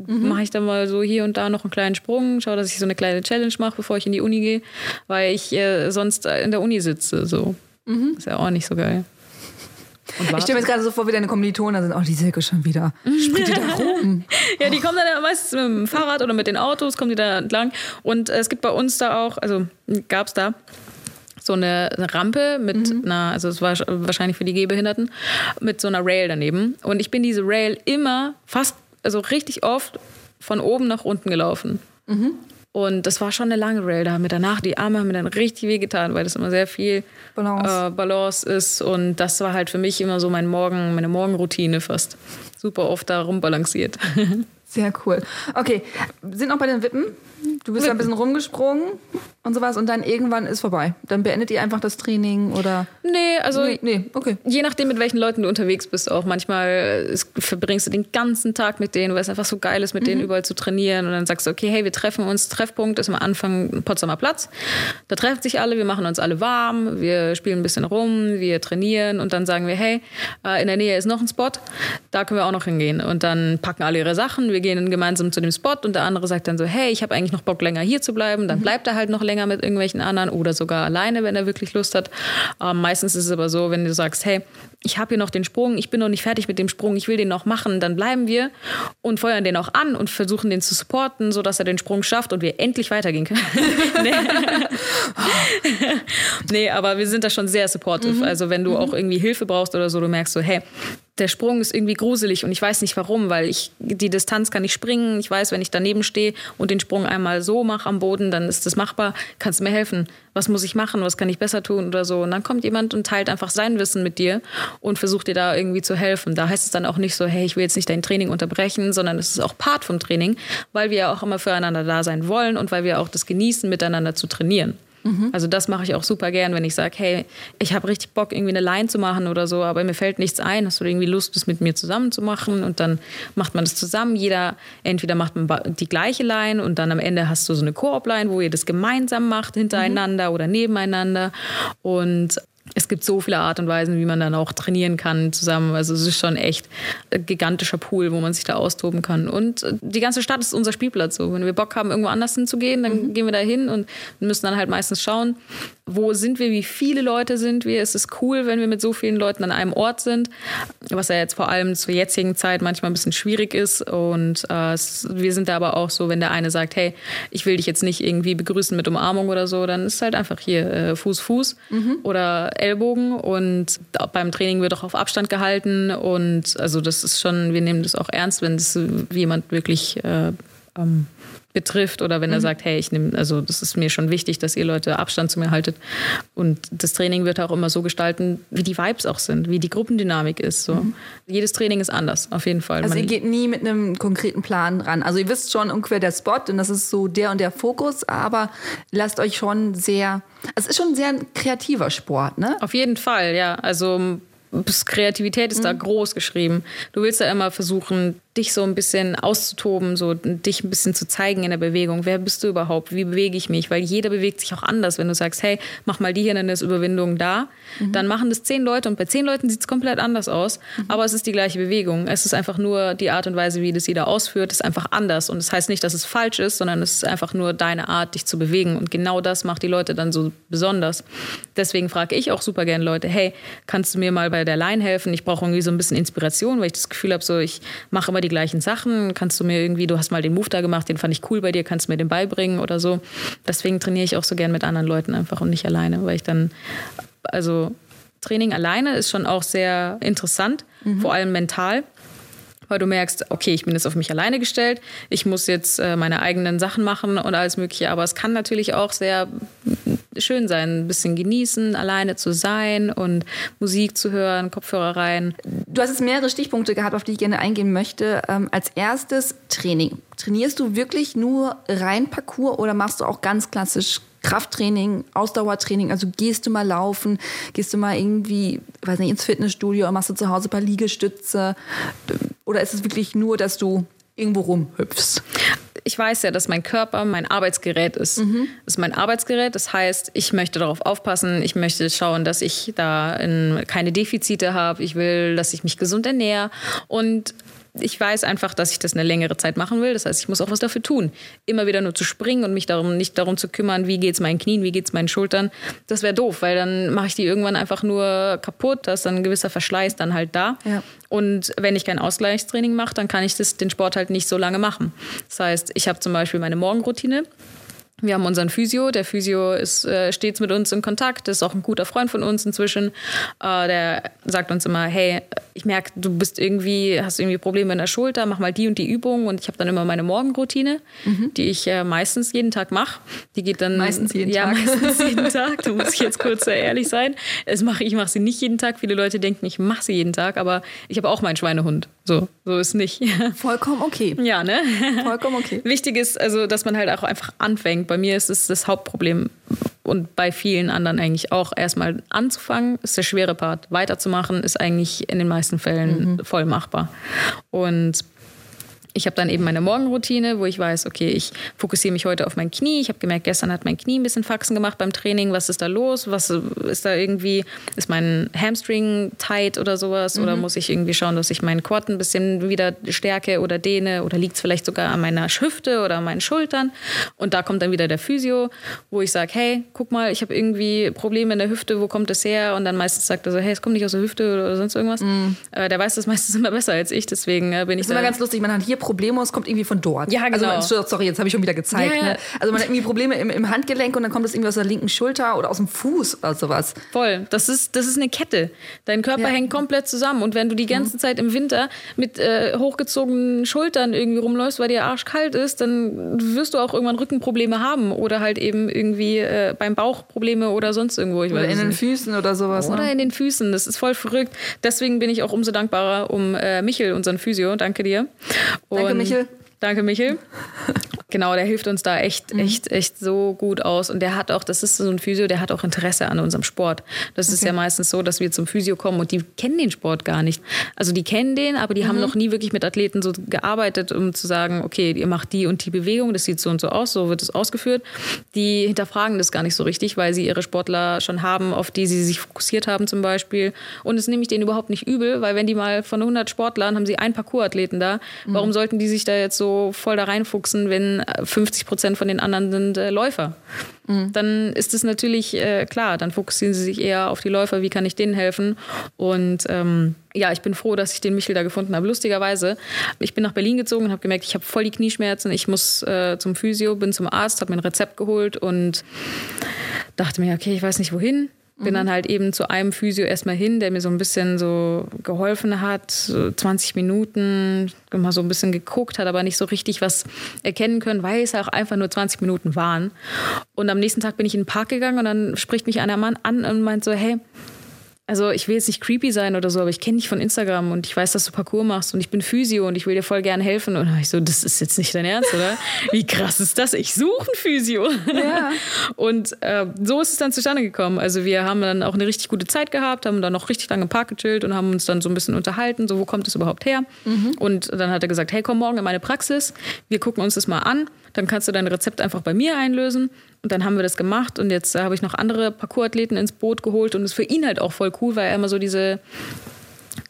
mache ich dann mal so hier und da noch einen kleinen Sprung, schaue, dass ich so eine kleine Challenge mache, bevor ich in die Uni gehe, weil ich äh, sonst äh, in der Uni sitze. So. Ist ja auch nicht so geil. Ich stelle mir jetzt gerade so vor, wie deine Kommilitonen da sind. Oh, die Silke schon wieder. Springt die da <laughs> rum? Ja, die kommen dann meistens mit dem Fahrrad oder mit den Autos, kommen die da entlang. Und äh, es gibt bei uns da auch, also gab es da so eine, eine Rampe mit einer, also es war wahrscheinlich für die Gehbehinderten, mit so einer Rail daneben. Und ich bin diese Rail immer fast, also richtig oft von oben nach unten gelaufen. Und das war schon eine lange Rail. Da haben mir danach die Arme haben mir dann richtig wehgetan, weil das immer sehr viel Balance. Äh, Balance ist. Und das war halt für mich immer so mein Morgen, meine Morgenroutine fast. Super oft da rumbalanciert. <laughs> Sehr cool. Okay, sind noch bei den Wippen. Du bist ein bisschen rumgesprungen und sowas und dann irgendwann ist vorbei. Dann beendet ihr einfach das Training oder. Nee, also Nee, nee, okay. je nachdem, mit welchen Leuten du unterwegs bist, auch manchmal äh, es- verbringst du den ganzen Tag mit denen, weil es einfach so geil ist, mit denen überall zu trainieren. Und dann sagst du, okay, hey, wir treffen uns. Treffpunkt ist am Anfang Potsdamer Platz. Da treffen sich alle, wir machen uns alle warm, wir spielen ein bisschen rum, wir trainieren und dann sagen wir, hey, äh, in der Nähe ist noch ein Spot, da können wir auch noch hingehen. Und dann packen alle ihre Sachen, wir gehen gemeinsam zu dem Spot und der andere sagt dann so, hey, ich habe eigentlich noch Bock, länger hier zu bleiben. Dann bleibt er halt noch länger mit irgendwelchen anderen oder sogar alleine, wenn er wirklich Lust hat. Ähm, meistens ist es aber so, wenn du sagst, hey, ich habe hier noch den Sprung, ich bin noch nicht fertig mit dem Sprung, ich will den noch machen, dann bleiben wir und feuern den auch an und versuchen den zu supporten, sodass er den Sprung schafft und wir endlich weitergehen können. <laughs> nee. nee, aber wir sind da schon sehr supportive. Also wenn du auch irgendwie Hilfe brauchst oder so, du merkst so, hey, der Sprung ist irgendwie gruselig und ich weiß nicht warum, weil ich die Distanz kann ich springen. Ich weiß, wenn ich daneben stehe und den Sprung einmal so mache am Boden, dann ist das machbar. Kannst du mir helfen? Was muss ich machen? Was kann ich besser tun oder so? Und dann kommt jemand und teilt einfach sein Wissen mit dir und versucht dir da irgendwie zu helfen. Da heißt es dann auch nicht so, hey, ich will jetzt nicht dein Training unterbrechen, sondern es ist auch Part vom Training, weil wir ja auch immer füreinander da sein wollen und weil wir auch das genießen, miteinander zu trainieren. Also das mache ich auch super gern, wenn ich sage, hey, ich habe richtig Bock, irgendwie eine Line zu machen oder so, aber mir fällt nichts ein. Hast du irgendwie Lust, das mit mir zusammen zu machen? Und dann macht man das zusammen. Jeder, entweder macht man die gleiche Line und dann am Ende hast du so eine Koop-Line, wo ihr das gemeinsam macht, hintereinander oder nebeneinander. Und es gibt so viele Art und Weisen, wie man dann auch trainieren kann zusammen. Also es ist schon echt ein gigantischer Pool, wo man sich da austoben kann. Und äh, die ganze Stadt ist unser Spielplatz. So, wenn wir Bock haben, irgendwo anders hinzugehen, dann gehen wir da hin und müssen dann halt meistens schauen, wo sind wir, wie viele Leute sind wir. Es ist cool, wenn wir mit so vielen Leuten an einem Ort sind, was ja jetzt vor allem zur jetzigen Zeit manchmal ein bisschen schwierig ist. Und äh, es, wir sind da aber auch so, wenn der eine sagt, hey, ich will dich jetzt nicht irgendwie begrüßen mit Umarmung oder so, dann ist halt einfach hier äh, Fuß, Fuß oder Ellbogen. Und beim Training wird auch auf Abstand gehalten. Und also das ist schon, wir nehmen das auch ernst, wenn das jemand wirklich äh, ähm, betrifft oder wenn er sagt, hey, ich nehme, also das ist mir schon wichtig, dass ihr Leute Abstand zu mir haltet. Und das Training wird auch immer so gestalten, wie die Vibes auch sind, wie die Gruppendynamik ist. So. Jedes Training ist anders, auf jeden Fall. Also Man- ihr geht nie mit einem konkreten Plan ran. Also ihr wisst schon ungefähr der Spot und das ist so der und der Fokus, aber lasst euch schon sehr, es ist schon sehr ein kreativer Sport, ne? Auf jeden Fall, ja. Also Kreativität ist da groß geschrieben. Du willst ja immer versuchen, dich so ein bisschen auszutoben, so dich ein bisschen zu zeigen in der Bewegung. Wer bist du überhaupt? Wie bewege ich mich? Weil jeder bewegt sich auch anders. Wenn du sagst, hey, mach mal die Hindernisüberwindung da, dann machen das zehn Leute und bei zehn Leuten sieht es komplett anders aus. Aber es ist die gleiche Bewegung. Es ist einfach nur die Art und Weise, wie das jeder ausführt, ist einfach anders. Und das heißt nicht, dass es falsch ist, sondern es ist einfach nur deine Art, dich zu bewegen. Und genau das macht die Leute dann so besonders. Deswegen frage ich auch super gerne Leute, hey, kannst du mir mal bei der Line helfen? Ich brauche irgendwie so ein bisschen Inspiration, weil ich das Gefühl habe, so ich mache immer die gleichen Sachen. Kannst du mir irgendwie, du hast mal den Move da gemacht, den fand ich cool bei dir, kannst du mir den beibringen oder so. Deswegen trainiere ich auch so gern mit anderen Leuten einfach und nicht alleine, weil ich dann, also Training alleine ist schon auch sehr interessant, vor allem mental weil du merkst, okay, ich bin jetzt auf mich alleine gestellt, ich muss jetzt äh, meine eigenen Sachen machen und alles Mögliche. Aber es kann natürlich auch sehr schön sein, ein bisschen genießen, alleine zu sein und Musik zu hören, Kopfhörer rein. Du hast jetzt mehrere Stichpunkte gehabt, auf die ich gerne eingehen möchte. Ähm, als erstes Training. Trainierst du wirklich nur rein Parcours oder machst du auch ganz klassisch Krafttraining, Ausdauertraining? Also gehst du mal laufen, gehst du mal irgendwie, weiß nicht, ins Fitnessstudio und machst du zu Hause ein paar Liegestütze? Oder ist es wirklich nur, dass du irgendwo rumhüpfst? Ich weiß ja, dass mein Körper mein Arbeitsgerät ist. Das ist mein Arbeitsgerät. Das heißt, ich möchte darauf aufpassen. Ich möchte schauen, dass ich da in, keine Defizite habe. Ich will, dass ich mich gesund ernähre. Und ich weiß einfach, dass ich das eine längere Zeit machen will. Das heißt, ich muss auch was dafür tun. Immer wieder nur zu springen und mich darum nicht darum zu kümmern, wie geht's meinen Knien, wie geht's meinen Schultern. Das wäre doof, weil dann mache ich die irgendwann einfach nur kaputt. Da ist dann ein gewisser Verschleiß dann halt da. Ja. Und wenn ich kein Ausgleichstraining mache, dann kann ich das, den Sport halt nicht so lange machen. Das heißt, ich habe zum Beispiel meine Morgenroutine. Wir haben unseren Physio. Der Physio ist äh, stets mit uns in Kontakt. Ist auch ein guter Freund von uns inzwischen. Äh, der sagt uns immer, hey, ich merke, du bist irgendwie, hast irgendwie Probleme in der Schulter, mach mal die und die Übung und ich habe dann immer meine Morgenroutine, mhm. die ich äh, meistens jeden Tag mache. Die geht dann meistens jeden ja, Tag. meistens <laughs> jeden Tag. Da muss ich jetzt kurz ehrlich sein. Es mache ich mache sie nicht jeden Tag. Viele Leute denken, ich mache sie jeden Tag, aber ich habe auch meinen Schweinehund. So, so ist nicht. <laughs> Vollkommen okay. Ja, ne? Vollkommen okay. <laughs> Wichtig ist also, dass man halt auch einfach anfängt. Bei mir ist es das Hauptproblem und bei vielen anderen eigentlich auch erstmal anzufangen, ist der schwere Part. Weiterzumachen ist eigentlich in den meisten Fällen mhm. voll machbar. Und ich habe dann eben meine Morgenroutine, wo ich weiß, okay, ich fokussiere mich heute auf mein Knie. Ich habe gemerkt, gestern hat mein Knie ein bisschen Faxen gemacht beim Training. Was ist da los? Was ist da irgendwie, ist mein Hamstring tight oder sowas? Mhm. Oder muss ich irgendwie schauen, dass ich meinen Quad ein bisschen wieder stärke oder dehne? Oder liegt es vielleicht sogar an meiner Hüfte oder an meinen Schultern? Und da kommt dann wieder der Physio, wo ich sage, hey, guck mal, ich habe irgendwie Probleme in der Hüfte, wo kommt das her? Und dann meistens sagt er so, hey, es kommt nicht aus der Hüfte oder sonst irgendwas. Mhm. Äh, der weiß das meistens immer besser als ich, deswegen äh, bin ich das ist immer ganz lustig, man hat hier Probleme, es kommt irgendwie von dort. Ja, genau. Also, sorry, jetzt habe ich schon wieder gezeigt. Ja, ja. Ne? Also man hat irgendwie Probleme im, im, Handgelenk und dann kommt es irgendwie aus der linken Schulter oder aus dem Fuß oder sowas. Voll. Das ist, das ist eine Kette. Dein Körper ja. hängt komplett zusammen. Und wenn du die ganze mhm. Zeit im Winter mit äh, hochgezogenen Schultern irgendwie rumläufst, weil dir arschkalt ist, dann wirst du auch irgendwann Rückenprobleme haben oder halt eben irgendwie äh, beim Bauch Probleme oder sonst irgendwo. Oder in den. Füßen oder sowas. Oder ne? in den Füßen. Das ist voll verrückt. Deswegen bin ich auch umso dankbarer um äh, Michel, unseren Physio. Danke dir. Danke, Michel. Danke, Michel. Genau, der hilft uns da echt, mhm. echt, echt so gut aus. Und der hat auch, das ist so ein Physio, der hat auch Interesse an unserem Sport. Das okay. ist ja meistens so, dass wir zum Physio kommen und die kennen den Sport gar nicht. Also die kennen den, aber die mhm. haben noch nie wirklich mit Athleten so gearbeitet, um zu sagen, okay, ihr macht die und die Bewegung, das sieht so und so aus, so wird es ausgeführt. Die hinterfragen das gar nicht so richtig, weil sie ihre Sportler schon haben, auf die sie sich fokussiert haben zum Beispiel. Und es nehme ich denen überhaupt nicht übel, weil wenn die mal von 100 Sportlern haben sie einen Parkour-Athleten da, mhm. warum sollten die sich da jetzt so voll da reinfuchsen, wenn 50 Prozent von den anderen sind äh, Läufer. Mhm. Dann ist es natürlich äh, klar, dann fokussieren sie sich eher auf die Läufer, wie kann ich denen helfen. Und ähm, ja, ich bin froh, dass ich den Michel da gefunden habe. Lustigerweise, ich bin nach Berlin gezogen und habe gemerkt, ich habe voll die Knieschmerzen, ich muss äh, zum Physio, bin zum Arzt, habe mir ein Rezept geholt und dachte mir, okay, ich weiß nicht wohin bin dann halt eben zu einem Physio erstmal hin, der mir so ein bisschen so geholfen hat, so 20 Minuten, mal so ein bisschen geguckt, hat aber nicht so richtig was erkennen können, weil es auch einfach nur 20 Minuten waren. Und am nächsten Tag bin ich in den Park gegangen und dann spricht mich einer Mann an und meint so, hey, also ich will jetzt nicht creepy sein oder so, aber ich kenne dich von Instagram und ich weiß, dass du Parcours machst und ich bin Physio und ich will dir voll gerne helfen. Und ich so, das ist jetzt nicht dein Ernst, oder? <laughs> Wie krass ist das? Ich suche einen Physio. Ja. <laughs> Und äh, so ist es dann zustande gekommen. Also wir haben dann auch eine richtig gute Zeit gehabt, haben dann noch richtig lange im Park gechillt und haben uns dann so ein bisschen unterhalten, so wo kommt es überhaupt her? Mhm. Und dann hat er gesagt, hey, komm morgen in meine Praxis, wir gucken uns das mal an dann kannst du dein Rezept einfach bei mir einlösen. Und dann haben wir das gemacht und jetzt äh, habe ich noch andere Parkourathleten ins Boot geholt und es ist für ihn halt auch voll cool, weil er immer so diese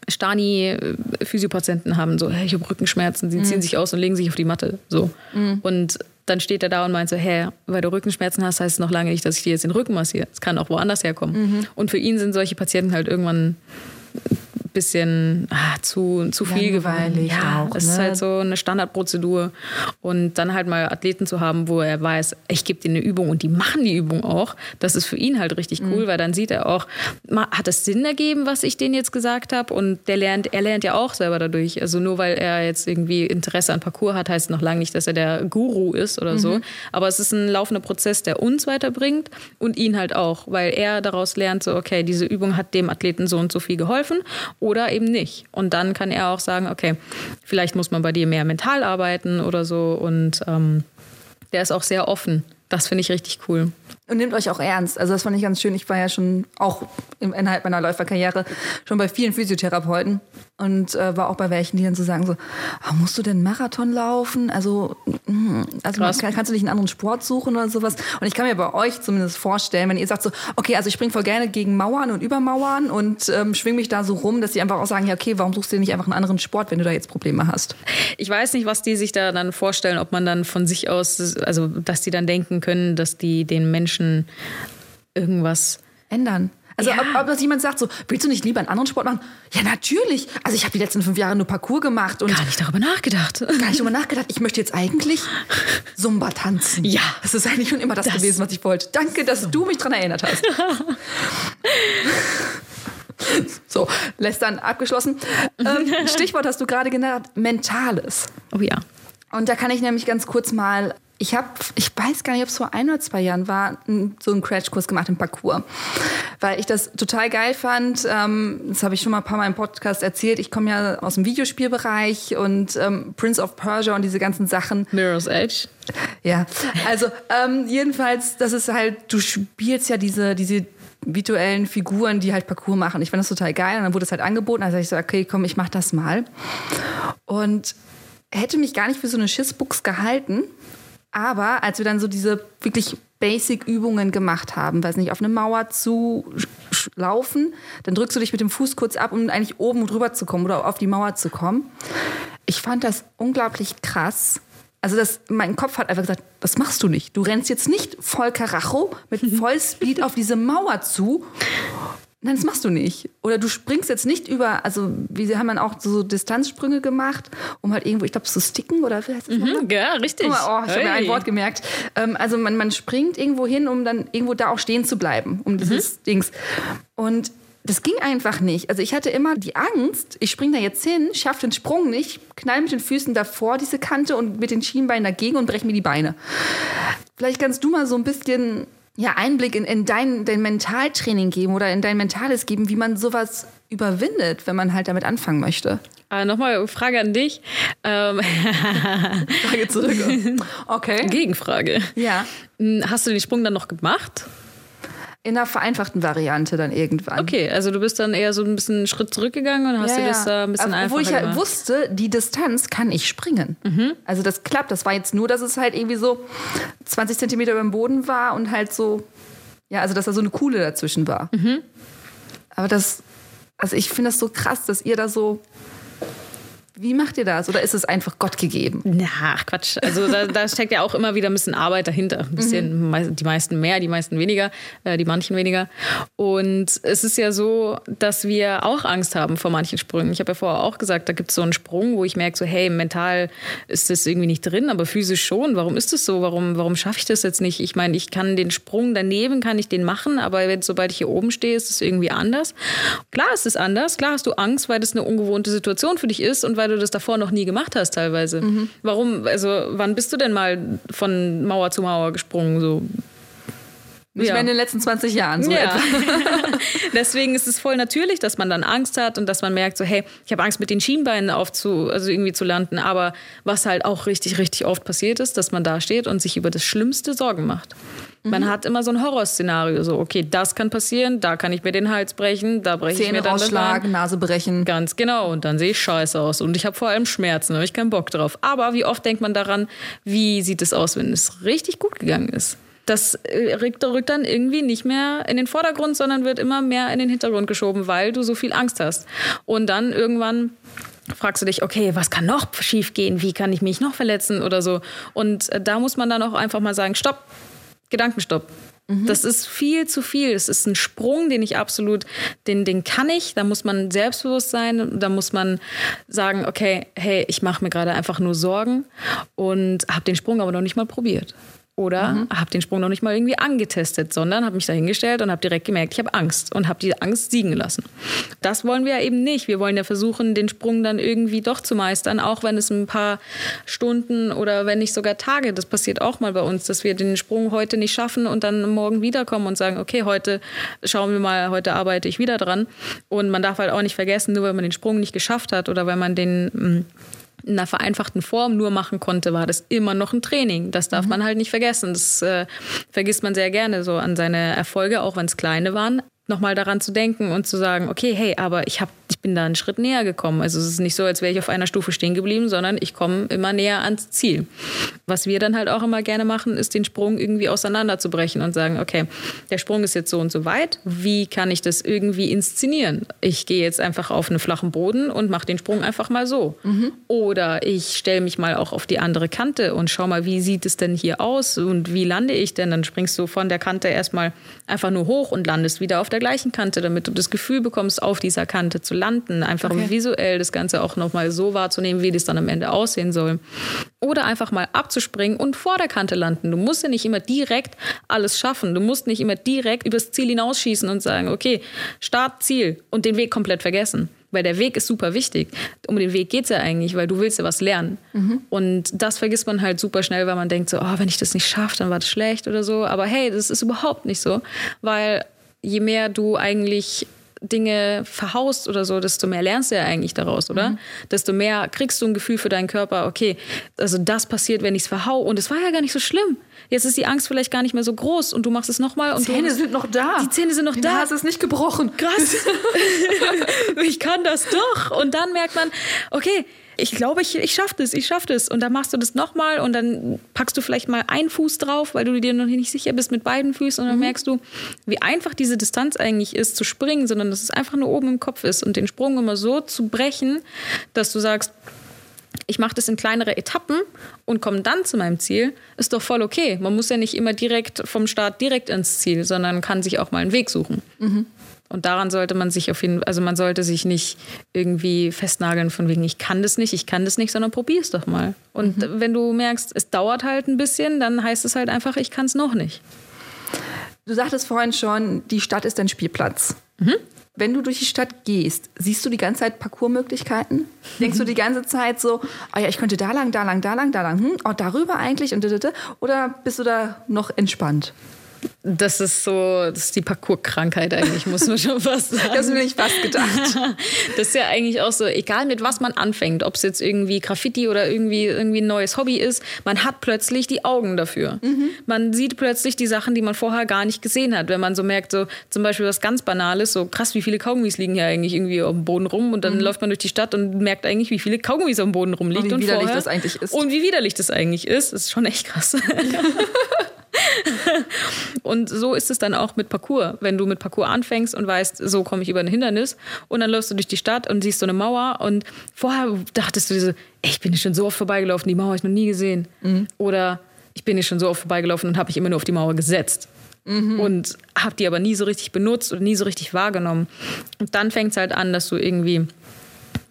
Stani-Physiopatienten haben, so, hey, ich habe Rückenschmerzen, sie mhm. ziehen sich aus und legen sich auf die Matte. So. Mhm. Und dann steht er da und meint so, hä, weil du Rückenschmerzen hast, heißt es noch lange nicht, dass ich dir jetzt den Rücken massiere. Es kann auch woanders herkommen. Mhm. Und für ihn sind solche Patienten halt irgendwann bisschen ah, zu, zu viel geworden. Ja, auch, es ne? ist halt so eine Standardprozedur. Und dann halt mal Athleten zu haben, wo er weiß, ich gebe dir eine Übung und die machen die Übung auch, das ist für ihn halt richtig cool, mhm. weil dann sieht er auch, hat es Sinn ergeben, was ich denen jetzt gesagt habe? Und der lernt, er lernt ja auch selber dadurch. Also nur weil er jetzt irgendwie Interesse an Parcours hat, heißt noch lange nicht, dass er der Guru ist oder mhm. so. Aber es ist ein laufender Prozess, der uns weiterbringt und ihn halt auch, weil er daraus lernt, so, okay, diese Übung hat dem Athleten so und so viel geholfen oder eben nicht. Und dann kann er auch sagen, okay, vielleicht muss man bei dir mehr mental arbeiten oder so. Und ähm, der ist auch sehr offen. Das finde ich richtig cool. Und nehmt euch auch ernst. Also das fand ich ganz schön. Ich war ja schon auch im innerhalb meiner Läuferkarriere schon bei vielen Physiotherapeuten und äh, war auch bei welchen, die dann so sagen so, oh, musst du denn Marathon laufen? Also, mh, also kann, kannst du nicht einen anderen Sport suchen oder sowas? Und ich kann mir bei euch zumindest vorstellen, wenn ihr sagt so, okay, also ich springe voll gerne gegen Mauern und über Mauern und ähm, schwing mich da so rum, dass die einfach auch sagen, ja okay, warum suchst du nicht einfach einen anderen Sport, wenn du da jetzt Probleme hast? Ich weiß nicht, was die sich da dann vorstellen, ob man dann von sich aus, also dass die dann denken können, dass die den Menschen irgendwas ändern. Also ja. ob, ob das jemand sagt so, willst du nicht lieber einen anderen Sport machen? Ja, natürlich. Also ich habe die letzten fünf Jahre nur Parcours gemacht und gar nicht darüber nachgedacht. Gar nicht darüber nachgedacht. Ich möchte jetzt eigentlich Zumba tanzen. Ja, das ist eigentlich schon immer das, das gewesen, was ich wollte. Danke, dass so. du mich daran erinnert hast. <laughs> So, lästern abgeschlossen. Ähm, <laughs> Stichwort hast du gerade genannt, Mentales. Oh ja. Und da kann ich nämlich ganz kurz mal, ich habe, ich weiß gar nicht, ob es vor ein oder zwei Jahren war, so einen Crashkurs gemacht im Parcours, weil ich das total geil fand. Ähm, das habe ich schon mal ein paar Mal im Podcast erzählt. Ich komme ja aus dem Videospielbereich und ähm, Prince of Persia und diese ganzen Sachen. Mirror's Edge. Ja, also ähm, jedenfalls, das ist halt, du spielst ja diese, diese virtuellen Figuren, die halt Parcours machen. Ich fand das total geil und dann wurde es halt angeboten. Also ich so, okay, komm, ich mach das mal. Und hätte mich gar nicht für so eine Schissbuchs gehalten. Aber als wir dann so diese wirklich Basic-Übungen gemacht haben, weiß nicht, auf eine Mauer zu laufen, dann drückst du dich mit dem Fuß kurz ab, um eigentlich oben drüber zu kommen oder auf die Mauer zu kommen. Ich fand das unglaublich krass. Also das, mein Kopf hat einfach gesagt, das machst du nicht. Du rennst jetzt nicht voll Karacho mit <laughs> Vollspeed auf diese Mauer zu. Nein, das machst du nicht. Oder du springst jetzt nicht über, also wir haben dann auch so Distanzsprünge gemacht, um halt irgendwo, ich glaube, zu sticken oder wie heißt das? Mhm, ja, richtig. Mal, oh, ich habe mir ein Hey. Wort gemerkt. Ähm, also man, man springt irgendwo hin, um dann irgendwo da auch stehen zu bleiben, um dieses Dings. Und das ging einfach nicht. Also ich hatte immer die Angst, ich springe da jetzt hin, schaffe den Sprung nicht, knall mit den Füßen davor diese Kante und mit den Schienbeinen dagegen und breche mir die Beine. Vielleicht kannst du mal so ein bisschen ja, Einblick in, in dein, dein Mentaltraining geben oder in dein Mentales geben, wie man sowas überwindet, wenn man halt damit anfangen möchte. Äh, Nochmal Frage an dich. Ähm, <laughs> Frage zurück. <laughs> Okay. Gegenfrage. Ja. Hm, Hast du den Sprung dann noch gemacht? In einer vereinfachten Variante dann irgendwann. Okay, also du bist dann eher so ein bisschen einen Schritt zurückgegangen und hast dir das äh, ein bisschen Aber einfacher Obwohl ich ja gemacht. wusste, die Distanz kann ich springen. Mhm. Also das klappt. Das war jetzt nur, dass es halt irgendwie so 20 Zentimeter über dem Boden war und halt so, ja, also dass da so eine Kuhle dazwischen war. Mhm. Aber das, also ich finde das so krass, dass ihr da so, wie macht ihr das? Oder ist es einfach Gott gegeben? Na, ach Quatsch. Also da, da steckt ja auch immer wieder ein bisschen Arbeit dahinter. Ein bisschen, Mhm. die meisten mehr, die meisten weniger, äh, die manchen weniger. Und es ist ja so, dass wir auch Angst haben vor manchen Sprüngen. Ich habe ja vorher auch gesagt, da gibt es so einen Sprung, wo ich merke, so, hey, mental ist das irgendwie nicht drin, aber physisch schon. Warum ist das so? Warum, warum schaffe ich das jetzt nicht? Ich meine, ich kann den Sprung daneben, kann ich den machen, aber wenn, sobald ich hier oben stehe, ist es irgendwie anders. Klar ist es anders. Klar hast du Angst, weil das eine ungewohnte Situation für dich ist und weil du das davor noch nie gemacht hast teilweise. Warum, also wann bist du denn mal von Mauer zu Mauer gesprungen? So? Nicht Ja. mehr in den letzten 20 Jahren. So Ja. etwa. <laughs> Deswegen ist es voll natürlich, dass man dann Angst hat und dass man merkt, so, hey, ich habe Angst, mit den Schienbeinen aufzu, also irgendwie zu landen. Aber was halt auch richtig, richtig oft passiert ist, dass man da steht und sich über das Schlimmste Sorgen macht. Man Mhm. hat immer so ein Horrorszenario, so, okay, das kann passieren, da kann ich mir den Hals brechen, da breche ich mir dann rausschlagen, Nase brechen. Ganz genau. Und dann sehe ich scheiße aus. Und ich habe vor allem Schmerzen, da habe ich keinen Bock drauf. Aber wie oft denkt man daran, wie sieht es aus, wenn es richtig gut gegangen ist? Das äh, rückt, rückt dann irgendwie nicht mehr in den Vordergrund, sondern wird immer mehr in den Hintergrund geschoben, weil du so viel Angst hast. Und dann irgendwann fragst du dich, okay, was kann noch schief gehen? Wie kann ich mich noch verletzen oder so? Und äh, da muss man dann auch einfach mal sagen, stopp, Gedankenstopp. Das ist viel zu viel. Es ist ein Sprung, den ich absolut, den, den kann ich. Da muss man selbstbewusst sein. Da muss man sagen, okay, hey, ich mache mir gerade einfach nur Sorgen und habe den Sprung aber noch nicht mal probiert. Oder habe den Sprung noch nicht mal irgendwie angetestet, sondern habe mich da hingestellt und habe direkt gemerkt, ich habe Angst und habe die Angst siegen lassen. Das wollen wir ja eben nicht. Wir wollen ja versuchen, den Sprung dann irgendwie doch zu meistern, auch wenn es ein paar Stunden oder wenn nicht sogar Tage, das passiert auch mal bei uns, dass wir den Sprung heute nicht schaffen und dann morgen wiederkommen und sagen, okay, heute schauen wir mal, heute arbeite ich wieder dran. Und man darf halt auch nicht vergessen, nur weil man den Sprung nicht geschafft hat oder weil man den mm, in einer vereinfachten Form nur machen konnte, war das immer noch ein Training. Das darf man halt nicht vergessen. Das äh, vergisst man sehr gerne so an seine Erfolge, auch wenn es kleine waren. Nochmal daran zu denken und zu sagen, okay, hey, aber ich, hab, ich bin da einen Schritt näher gekommen. Also es ist nicht so, als wäre ich auf einer Stufe stehen geblieben, sondern ich komme immer näher ans Ziel. Was wir dann halt auch immer gerne machen, ist den Sprung irgendwie auseinanderzubrechen und sagen, okay, der Sprung ist jetzt so und so weit. Wie kann ich das irgendwie inszenieren? Ich gehe jetzt einfach auf einen flachen Boden und mache den Sprung einfach mal so. Oder ich stelle mich mal auch auf die andere Kante und schau mal, wie sieht es denn hier aus und wie lande ich denn? Dann springst du von der Kante erstmal einfach nur hoch und landest wieder auf der gleichen Kante, damit du das Gefühl bekommst, auf dieser Kante zu landen. Landen, einfach okay. visuell das Ganze auch nochmal so wahrzunehmen, wie das dann am Ende aussehen soll. Oder einfach mal abzuspringen und vor der Kante landen. Du musst ja nicht immer direkt alles schaffen. Du musst nicht immer direkt übers Ziel hinausschießen und sagen, okay, Start, Ziel und den Weg komplett vergessen. Weil der Weg ist super wichtig. Um den Weg geht es ja eigentlich, weil du willst ja was lernen. Mhm. Und das vergisst man halt super schnell, weil man denkt so, oh, wenn ich das nicht schaffe, dann war das schlecht oder so. Aber hey, das ist überhaupt nicht so. Weil je mehr du eigentlich Dinge verhaust oder so, desto mehr lernst du ja eigentlich daraus, oder? Mhm. Desto mehr kriegst du ein Gefühl für deinen Körper, okay, also das passiert, wenn ich es verhau. Und es war ja gar nicht so schlimm. Jetzt ist die Angst vielleicht gar nicht mehr so groß und du machst es nochmal. Die Zähne sind noch da. Die Zähne sind noch die da. Du hast es nicht gebrochen. Krass. <laughs> <laughs> ich kann das doch. Und dann merkt man, okay, ich glaube, ich, ich schaffe das, ich schaffe das. Und dann machst du das nochmal und dann packst du vielleicht mal einen Fuß drauf, weil du dir noch nicht sicher bist mit beiden Füßen. Und dann mhm. merkst du, wie einfach diese Distanz eigentlich ist zu springen, sondern dass es einfach nur oben im Kopf ist. Und den Sprung immer so zu brechen, dass du sagst, ich mache das in kleinere Etappen und komme dann zu meinem Ziel, ist doch voll okay. Man muss ja nicht immer direkt vom Start direkt ins Ziel, sondern kann sich auch mal einen Weg suchen. Mhm. Und daran sollte man sich auf jeden Fall, also man sollte sich nicht irgendwie festnageln von wegen, ich kann das nicht, ich kann das nicht, sondern probier es doch mal. Und mhm. wenn du merkst, es dauert halt ein bisschen, dann heißt es halt einfach, ich kann es noch nicht. Du sagtest vorhin schon, die Stadt ist dein Spielplatz. Mhm. Wenn du durch die Stadt gehst, siehst du die ganze Zeit Parcoursmöglichkeiten? Denkst du die ganze Zeit so, oh ja, ich könnte da lang, da lang, da lang, da lang, hm, oh, darüber eigentlich und oder bist du da noch entspannt? Das ist so, das ist die Parcours-Krankheit eigentlich, muss man schon fast <laughs> sagen. das will ich fast gedacht. <laughs> Das ist ja eigentlich auch so, egal mit was man anfängt, ob es jetzt irgendwie Graffiti oder irgendwie, irgendwie ein neues Hobby ist, man hat plötzlich die Augen dafür. Mhm. Man sieht plötzlich die Sachen, die man vorher gar nicht gesehen hat. Wenn man so merkt, so zum Beispiel was ganz Banales, so krass, wie viele Kaugummis liegen hier eigentlich irgendwie auf dem Boden rum und dann mhm. läuft man durch die Stadt und merkt eigentlich, wie viele Kaugummis dem Boden rumliegen. Und wie widerlich vorher, das eigentlich ist. Und wie widerlich das eigentlich ist. Das ist schon echt krass. <laughs> <laughs> und so ist es dann auch mit Parcours. Wenn du mit Parcours anfängst und weißt, so komme ich über ein Hindernis und dann läufst du durch die Stadt und siehst so eine Mauer und vorher dachtest du dir so, ey, ich bin hier schon so oft vorbeigelaufen, die Mauer habe ich noch nie gesehen. Mhm. Oder ich bin hier schon so oft vorbeigelaufen und habe mich immer nur auf die Mauer gesetzt. Mhm. Und habe die aber nie so richtig benutzt oder nie so richtig wahrgenommen. Und dann fängt es halt an, dass du irgendwie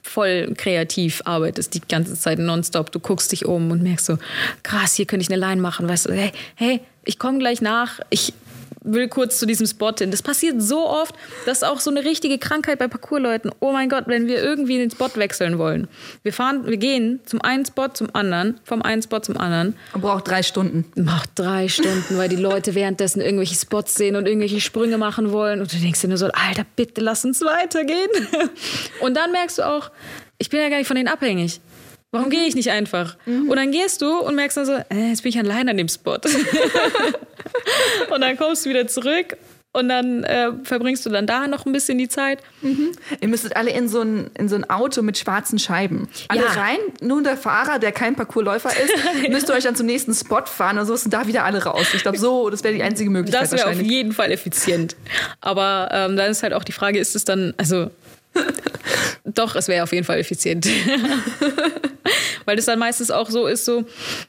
voll kreativ arbeitest, die ganze Zeit nonstop. Du guckst dich um und merkst so, krass, hier könnte ich eine Line machen. Weißt du, hey, hey, ich komme gleich nach. Ich will kurz zu diesem Spot hin. Das passiert so oft, das ist auch so eine richtige Krankheit bei Parkourleuten. Oh mein Gott, wenn wir irgendwie den Spot wechseln wollen. Wir fahren, wir gehen zum einen Spot zum anderen, vom einen Spot zum anderen. Und braucht drei Stunden. Braucht drei Stunden, weil die Leute währenddessen irgendwelche Spots sehen und irgendwelche Sprünge machen wollen. Und du denkst dir nur so, Alter, bitte lass uns weitergehen. Und dann merkst du auch, ich bin ja gar nicht von denen abhängig. Warum gehe ich nicht einfach? Mhm. Und dann gehst du und merkst dann so, äh, jetzt bin ich allein an dem Spot. <laughs> und dann kommst du wieder zurück und dann äh, verbringst du dann da noch ein bisschen die Zeit. Mhm. Ihr müsstet alle in so, ein, in so ein Auto mit schwarzen Scheiben. Alle ja. rein, nur der Fahrer, der kein Parcoursläufer ist, ja. <laughs> müsst ihr euch dann zum nächsten Spot fahren und so sind da wieder alle raus. Ich glaube, so, das wäre die einzige Möglichkeit. Das wäre auf jeden Fall effizient. Aber ähm, dann ist halt auch die Frage, ist es dann, also <laughs> doch, es wäre auf jeden Fall effizient. <laughs> Weil das dann meistens auch so ist, so,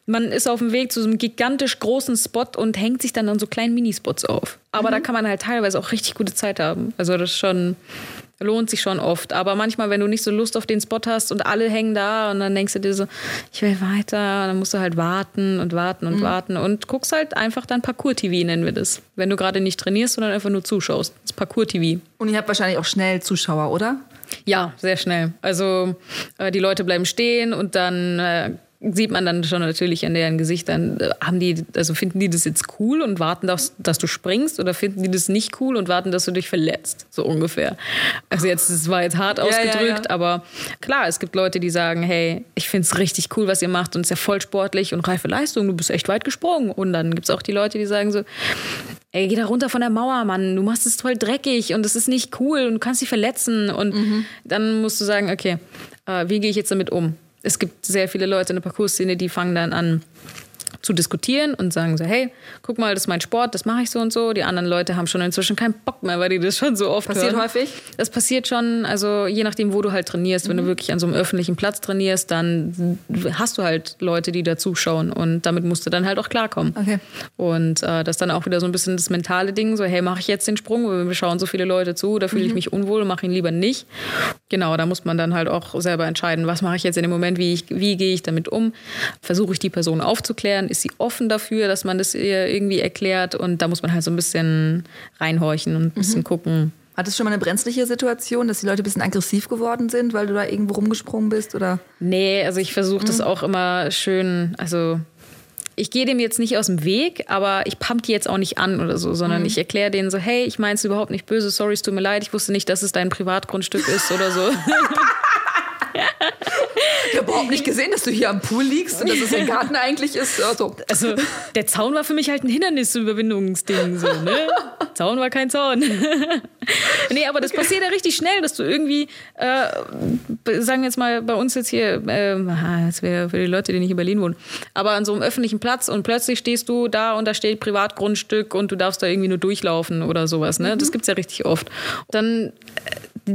man ist auf dem Weg zu so einem gigantisch großen Spot und hängt sich dann an so kleinen Minispots auf. Aber mhm. da kann man halt teilweise auch richtig gute Zeit haben. Also das schon, lohnt sich schon oft. Aber manchmal, wenn du nicht so Lust auf den Spot hast und alle hängen da und dann denkst du dir so, ich will weiter, dann musst du halt warten und warten und mhm. warten und guckst halt einfach dann Parcours-TV, nennen wir das. Wenn du gerade nicht trainierst, sondern einfach nur zuschaust. Das Parcours-TV. Und ihr habt wahrscheinlich auch schnell Zuschauer, oder? Ja, sehr schnell. Also äh, die Leute bleiben stehen und dann äh, sieht man dann schon natürlich an deren Gesichtern, äh, haben die, also finden die das jetzt cool und warten, dass, dass du springst oder finden die das nicht cool und warten, dass du dich verletzt, so ungefähr. Also jetzt, das war jetzt hart ja, ausgedrückt, ja, ja. aber klar, es gibt Leute, die sagen, hey, ich finde es richtig cool, was ihr macht und es ist ja voll sportlich und reife Leistung, du bist echt weit gesprungen. Und dann gibt es auch die Leute, die sagen so, ey, geh da runter von der Mauer, Mann, du machst es voll dreckig und es ist nicht cool und du kannst dich verletzen. Und mhm. dann musst du sagen, okay, äh, wie gehe ich jetzt damit um? Es gibt sehr viele Leute in der Parcours-Szene, die fangen dann an, zu diskutieren und sagen so, hey, guck mal, das ist mein Sport, das mache ich so und so. Die anderen Leute haben schon inzwischen keinen Bock mehr, weil die das schon so oft Passiert hören. häufig? Das passiert schon, also je nachdem, wo du halt trainierst. Wenn du wirklich an so einem öffentlichen Platz trainierst, dann hast du halt Leute, die da zuschauen und damit musst du dann halt auch klarkommen. Okay. Und äh, das ist dann auch wieder so ein bisschen das mentale Ding, so hey, mache ich jetzt den Sprung, weil wir schauen so viele Leute zu, da fühle ich mich unwohl, mache ihn lieber nicht. Genau, da muss man dann halt auch selber entscheiden, was mache ich jetzt in dem Moment, wie, ich, wie gehe ich damit um, versuche ich die Person aufzuklären, ist sie offen dafür, dass man das ihr irgendwie erklärt und da muss man halt so ein bisschen reinhorchen und ein bisschen gucken. Hattest du schon mal eine brenzliche Situation, dass die Leute ein bisschen aggressiv geworden sind, weil du da irgendwo rumgesprungen bist? Oder? Nee, also ich versuche das auch immer schön, also ich gehe dem jetzt nicht aus dem Weg, aber ich pump die jetzt auch nicht an oder so, sondern ich erkläre denen so, hey, ich meine es überhaupt nicht böse, sorry, es tut mir leid, ich wusste nicht, dass es dein Privatgrundstück ist oder so. <laughs> Ich habe überhaupt nicht gesehen, dass du hier am Pool liegst und dass es ein Garten eigentlich ist. Also, Also der Zaun war für mich halt ein Hindernisüberwindungsding, so, ne? Zaun war kein Zaun. <laughs> nee, aber das passiert ja richtig schnell, dass du irgendwie, äh, sagen wir jetzt mal bei uns jetzt hier, äh, das wäre für die Leute, die nicht in Berlin wohnen, aber an so einem öffentlichen Platz und plötzlich stehst du da und da steht Privatgrundstück und du darfst da irgendwie nur durchlaufen oder sowas, ne? Das gibt's ja richtig oft. Dann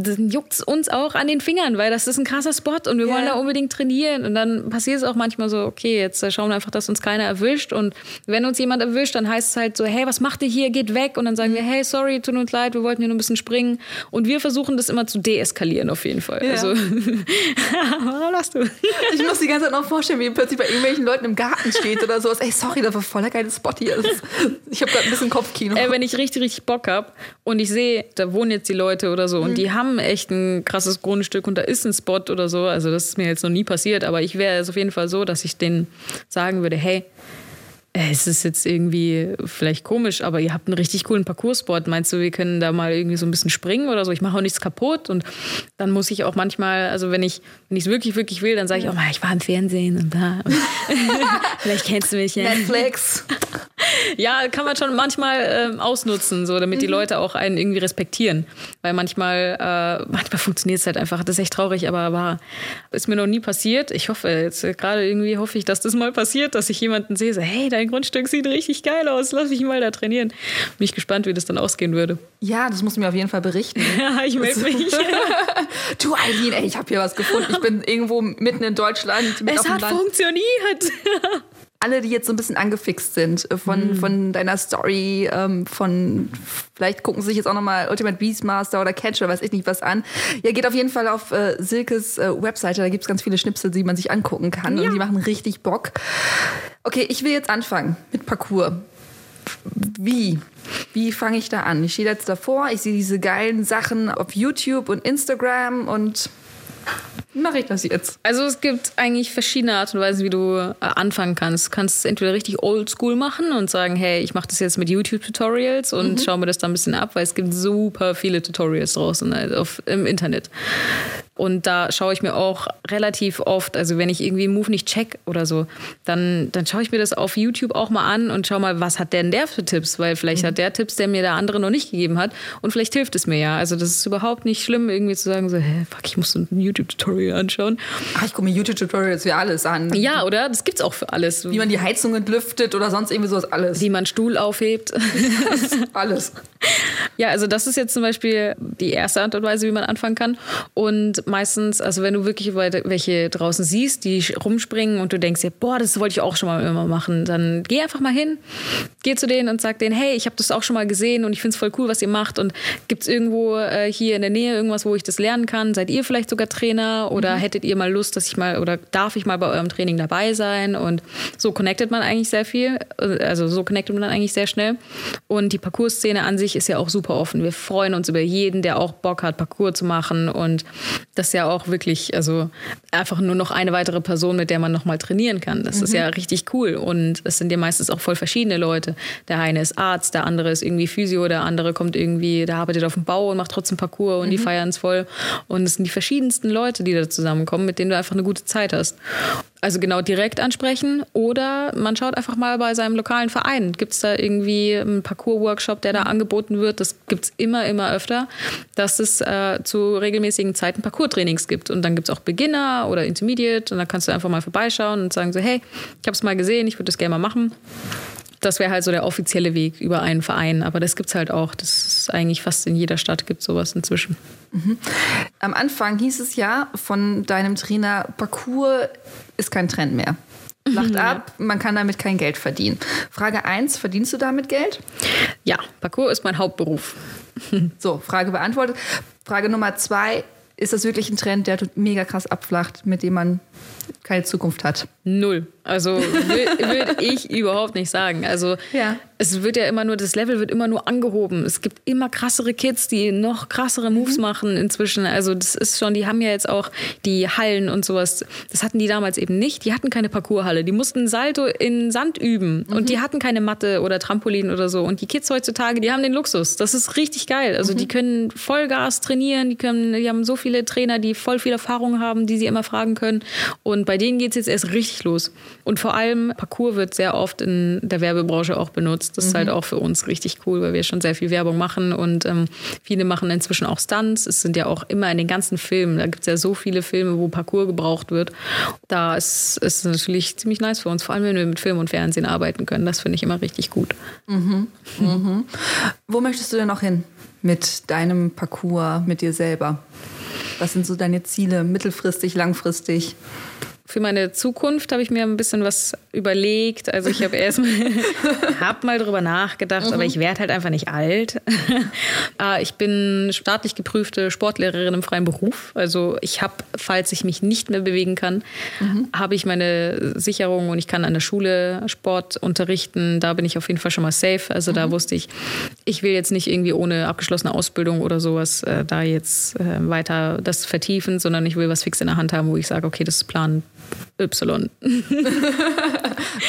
dann juckt es uns auch an den Fingern, weil das ist ein krasser Spot und wir Ja. wollen da unbedingt trainieren. Und dann passiert es auch manchmal so, okay, jetzt äh, schauen wir einfach, dass uns keiner erwischt. Und wenn uns jemand erwischt, dann heißt es halt so, hey, was macht ihr hier? Geht weg. Und dann sagen wir, hey, sorry, tut uns leid, wir wollten hier nur ein bisschen springen. Und wir versuchen das immer zu deeskalieren auf jeden Fall. Ja. Also, <laughs> warum lachst du? ich muss die ganze Zeit noch vorstellen, wie ihr plötzlich bei irgendwelchen Leuten im Garten steht oder sowas. Ey, sorry, das war voll der geile Spot hier. Ist, ich habe gerade ein bisschen Kopfkino. Ey, wenn ich richtig, richtig Bock hab und ich sehe, da wohnen jetzt die Leute oder so und die haben echt ein krasses Grundstück und da ist ein Spot oder so, also das ist mir jetzt noch nie passiert, aber ich wäre es auf jeden Fall so, dass ich denen sagen würde, hey, es ist jetzt irgendwie vielleicht komisch, aber ihr habt einen richtig coolen Parcours-Spot. Meinst du, wir können da mal irgendwie so ein bisschen springen oder so? Ich mache auch nichts kaputt und dann muss ich auch manchmal, also wenn ich wenn ich es wirklich, wirklich will, dann sage ich auch mal, ich war im Fernsehen und da. Und <laughs> vielleicht kennst du mich ja. Netflix. Ja, kann man schon manchmal ähm, ausnutzen, so damit die Leute auch einen irgendwie respektieren. Weil manchmal, äh, manchmal funktioniert es halt einfach. Das ist echt traurig, aber war, ist mir noch nie passiert. Ich hoffe, jetzt äh, gerade irgendwie hoffe ich, dass das mal passiert, dass ich jemanden sehe, so, hey, dein Grundstück sieht richtig geil aus, lass mich mal da trainieren. Bin ich gespannt, wie das dann ausgehen würde. Ja, das musst du mir auf jeden Fall berichten. <laughs> Ja, ich melde mich. <laughs> Du, Eileen, ey, ich habe hier was gefunden. Ich bin irgendwo mitten in Deutschland. <laughs> Es hat funktioniert. Alle, die jetzt so ein bisschen angefixt sind äh, von, von deiner Story, ähm, von vielleicht gucken sie sich jetzt auch nochmal Ultimate Beastmaster oder Catcher, weiß ich nicht was an. Ja, geht auf jeden Fall auf äh, Silkes äh, Webseite, da gibt's ganz viele Schnipsel, die man sich angucken kann und die machen richtig Bock. Okay, ich will jetzt anfangen mit Parcours. Wie? Wie fange ich da an? Ich stehe jetzt davor, ich sehe diese geilen Sachen auf YouTube und Instagram und mache ich das jetzt? Also es gibt eigentlich verschiedene Art und Weisen, wie du äh, anfangen kannst. Du kannst es entweder richtig oldschool machen und sagen, hey, ich mache das jetzt mit YouTube-Tutorials und schau mir das da ein bisschen ab, weil es gibt super viele Tutorials draußen also auf, im Internet. Und da schaue ich mir auch relativ oft, also wenn ich irgendwie einen Move nicht check oder so, dann, dann schaue ich mir das auf YouTube auch mal an und schau mal, was hat der denn der für Tipps? Weil vielleicht hat der Tipps, der mir der andere noch nicht gegeben hat und vielleicht hilft es mir ja. Also das ist überhaupt nicht schlimm, irgendwie zu sagen so, hä, fuck, ich muss so ein YouTube-Tutorial anschauen. Ach, ich gucke mir YouTube-Tutorials für alles an. Ja, oder? Das gibt's auch für alles. Wie man die Heizung entlüftet oder sonst irgendwie sowas. Alles. wie man Stuhl aufhebt. <laughs> alles. Ja, also das ist jetzt zum Beispiel die erste Art und Weise, wie man anfangen kann. Und meistens, also wenn du wirklich welche draußen siehst, die rumspringen und du denkst dir, boah, das wollte ich auch schon mal immer machen, dann geh einfach mal hin, geh zu denen und sag denen, hey, ich habe das auch schon mal gesehen und ich finde es voll cool, was ihr macht. Und gibt's irgendwo äh, hier in der Nähe irgendwas, wo ich das lernen kann? Seid ihr vielleicht sogar Trainer oder hättet ihr mal Lust, dass ich mal oder darf ich mal bei eurem Training dabei sein? Und so connectet man eigentlich sehr viel. Also so connectet man dann eigentlich sehr schnell. Und die Parcours-Szene an sich ist ja auch super offen. Wir freuen uns über jeden, der auch Bock hat, Parcours zu machen. Und das ist ja auch wirklich, also einfach nur noch eine weitere Person, mit der man nochmal trainieren kann. Das ist ja richtig cool. Und es sind ja meistens auch voll verschiedene Leute. Der eine ist Arzt, der andere ist irgendwie Physio, der andere kommt irgendwie, der arbeitet auf dem Bau und macht trotzdem Parcours und die feiern es voll. Und es sind die verschiedensten Leute, die da zusammenkommen, mit denen du einfach eine gute Zeit hast. Also genau direkt ansprechen oder man schaut einfach mal bei seinem lokalen Verein. Gibt es da irgendwie einen Parcours-Workshop, der da angeboten wird? Das gibt es immer, immer öfter, dass es äh, zu regelmäßigen Zeiten Parcours-Trainings gibt. Und dann gibt es auch Beginner oder Intermediate und da kannst du einfach mal vorbeischauen und sagen so, hey, ich habe es mal gesehen, ich würde das gerne mal machen das wäre halt so der offizielle Weg über einen Verein. Aber das gibt es halt auch. Das ist eigentlich fast in jeder Stadt gibt sowas inzwischen. Mhm. Am Anfang hieß es ja von deinem Trainer, Parcours ist kein Trend mehr. Lacht <laughs> ab, man kann damit kein Geld verdienen. Frage 1, verdienst du damit Geld? Ja, Parcours ist mein Hauptberuf. <laughs> So, Frage beantwortet. Frage Nummer 2, ist das wirklich ein Trend, der mega krass abflacht, mit dem man keine Zukunft hat? Null. Also würde ich <laughs> überhaupt nicht sagen. Also Ja. es wird ja immer nur, das Level wird immer nur angehoben. Es gibt immer krassere Kids, die noch krassere Moves machen inzwischen. Also das ist schon, die haben ja jetzt auch die Hallen und sowas. Das hatten die damals eben nicht. Die hatten keine Parcourshalle. Die mussten Salto in Sand üben. Und die hatten keine Matte oder Trampolin oder so. Und die Kids heutzutage, die haben den Luxus. Das ist richtig geil. Also die können Vollgas trainieren. Die, können, die haben so viele Trainer, die voll viel Erfahrung haben, die sie immer fragen können. Und bei denen geht es jetzt erst richtig los. Und vor allem, Parcours wird sehr oft in der Werbebranche auch benutzt. Das ist halt auch für uns richtig cool, weil wir schon sehr viel Werbung machen und ähm, viele machen inzwischen auch Stunts. Es sind ja auch immer in den ganzen Filmen, da gibt es ja so viele Filme, wo Parcours gebraucht wird. Da ist es natürlich ziemlich nice für uns, vor allem wenn wir mit Film und Fernsehen arbeiten können. Das finde ich immer richtig gut. Wo möchtest du denn noch hin mit deinem Parcours, mit dir selber? Was sind so deine Ziele, mittelfristig, langfristig? Für meine Zukunft habe ich mir ein bisschen was überlegt. Also ich habe erst mal, <laughs> hab mal drüber nachgedacht, aber ich werde halt einfach nicht alt. <laughs> Äh, ich bin staatlich geprüfte Sportlehrerin im freien Beruf. Also ich habe, falls ich mich nicht mehr bewegen kann, habe ich meine Sicherung und ich kann an der Schule Sport unterrichten. Da bin ich auf jeden Fall schon mal safe. Also da wusste ich, ich will jetzt nicht irgendwie ohne abgeschlossene Ausbildung oder sowas äh, da jetzt äh, weiter das vertiefen, sondern ich will was fix in der Hand haben, wo ich sage, okay, das ist Plan Y. <laughs>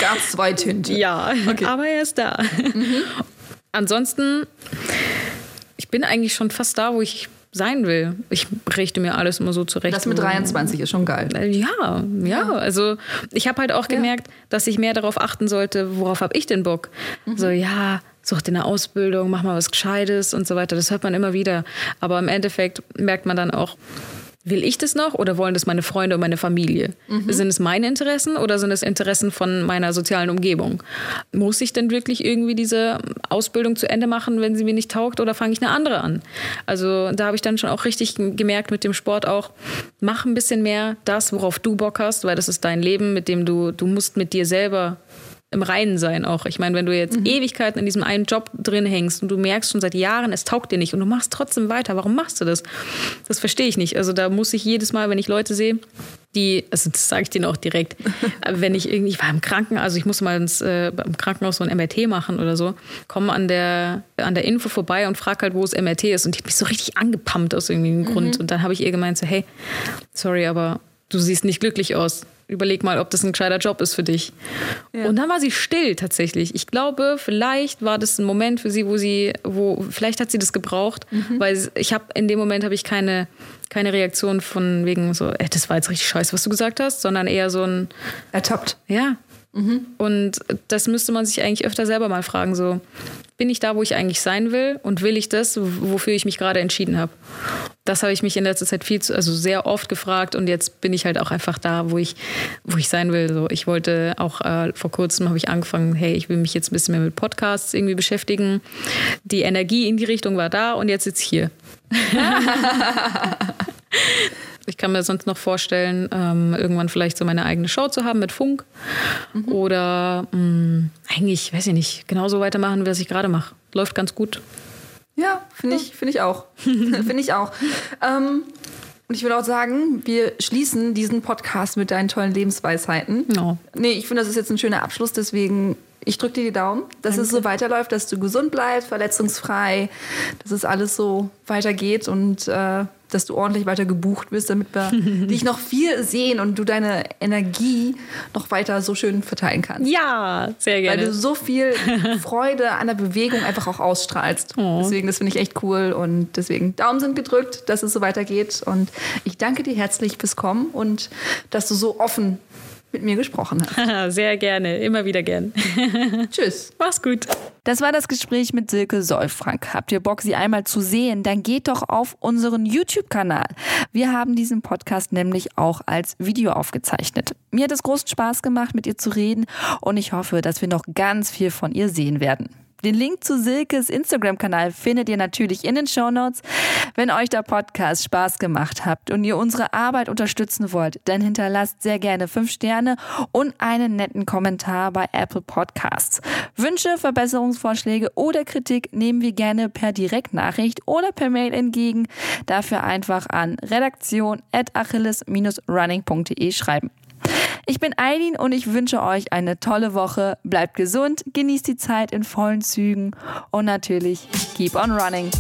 Ganz zwei Tinte. Ja, aber er ist da. Ansonsten, ich bin eigentlich schon fast da, wo ich sein will. Ich richte mir alles immer so zurecht. Das mit 23 ist schon geil. Äh, Ja, ja, also ich habe halt auch gemerkt, dass ich mehr darauf achten sollte, worauf habe ich denn Bock? So, ja, such dir eine Ausbildung, mach mal was Gescheites und so weiter. Das hört man immer wieder. Aber im Endeffekt merkt man dann auch, will ich das noch oder wollen das meine Freunde und meine Familie? Sind es meine Interessen oder sind es Interessen von meiner sozialen Umgebung? Muss ich denn wirklich irgendwie diese Ausbildung zu Ende machen, wenn sie mir nicht taugt oder fange ich eine andere an? Also da habe ich dann schon auch richtig gemerkt mit dem Sport auch, mach ein bisschen mehr das, worauf du Bock hast, weil das ist dein Leben, mit dem du, du musst mit dir selber im Reinen sein auch. Ich meine, wenn du jetzt Ewigkeiten in diesem einen Job drin hängst und du merkst schon seit Jahren, es taugt dir nicht und du machst trotzdem weiter, warum machst du das? Das verstehe ich nicht. Also da muss ich jedes Mal, wenn ich Leute sehe, die, also das sage ich denen auch direkt, <laughs> wenn ich irgendwie, ich war im Kranken, also ich musste mal ins, äh, im Krankenhaus so ein MRT machen oder so, komme an der, an der Info vorbei und frage halt, wo das MRT ist und die hat mich so richtig angepumpt aus irgendeinem Grund und dann habe ich ihr gemeint so, hey, sorry, aber du siehst nicht glücklich aus. Überleg mal, ob das ein gescheiter Job ist für dich. Und dann war sie still tatsächlich. Ich glaube, vielleicht war das ein Moment für sie, wo sie, wo, vielleicht hat sie das gebraucht, weil ich habe in dem Moment habe ich keine, keine Reaktion von wegen so, ey, das war jetzt richtig scheiße, was du gesagt hast, sondern eher so ein, Ertappt. ja. Und das müsste man sich eigentlich öfter selber mal fragen, so, bin ich da, wo ich eigentlich sein will und will ich das, wofür ich mich gerade entschieden habe? Das habe ich mich in letzter Zeit viel zu, also sehr oft gefragt und jetzt bin ich halt auch einfach da, wo ich, wo ich sein will. So, ich wollte auch äh, vor kurzem habe ich angefangen, hey, ich will mich jetzt ein bisschen mehr mit Podcasts irgendwie beschäftigen. Die Energie in die Richtung war da und jetzt sitze ich hier. <laughs> Ich kann mir sonst noch vorstellen, ähm, irgendwann vielleicht so meine eigene Show zu haben mit Funk. Oder mh, eigentlich, weiß ich nicht, genauso weitermachen, wie was ich gerade mache. Läuft ganz gut. Ja, finde ich, finde ich auch. <laughs> finde ich auch. Ähm, und ich würde auch sagen, wir schließen diesen Podcast mit deinen tollen Lebensweisheiten. Ja. Nee, ich finde, das ist jetzt ein schöner Abschluss, deswegen ich drücke dir die Daumen, dass es so weiterläuft, dass du gesund bleibst, verletzungsfrei, dass es alles so weitergeht und äh, dass du ordentlich weiter gebucht bist, damit wir <laughs> dich noch viel sehen und du deine Energie noch weiter so schön verteilen kannst. Ja, sehr Weil gerne. du so viel <laughs> Freude an der Bewegung einfach auch ausstrahlst. Deswegen, das finde ich echt cool. Und deswegen Daumen sind gedrückt, dass es so weitergeht. Und ich danke dir herzlich fürs Kommen und dass du so offen mit mir gesprochen hast. <laughs> Sehr gerne, immer wieder gern. <laughs> Tschüss. Mach's gut. Das war das Gespräch mit Silke Solfrank. Habt ihr Bock, sie einmal zu sehen? Dann geht doch auf unseren YouTube-Kanal. Wir haben diesen Podcast nämlich auch als Video aufgezeichnet. Mir hat es großen Spaß gemacht, mit ihr zu reden und ich hoffe, dass wir noch ganz viel von ihr sehen werden. Den Link zu Silkes Instagram-Kanal findet ihr natürlich in den Show Notes. Wenn euch der Podcast Spaß gemacht habt und ihr unsere Arbeit unterstützen wollt, dann hinterlasst sehr gerne fünf Sterne und einen netten Kommentar bei Apple Podcasts. Wünsche, Verbesserungsvorschläge oder Kritik nehmen wir gerne per Direktnachricht oder per Mail entgegen. Dafür einfach an redaktion.achilles-running.de schreiben. Ich bin Eileen und ich wünsche euch eine tolle Woche. Bleibt gesund, genießt die Zeit in vollen Zügen und natürlich keep on running.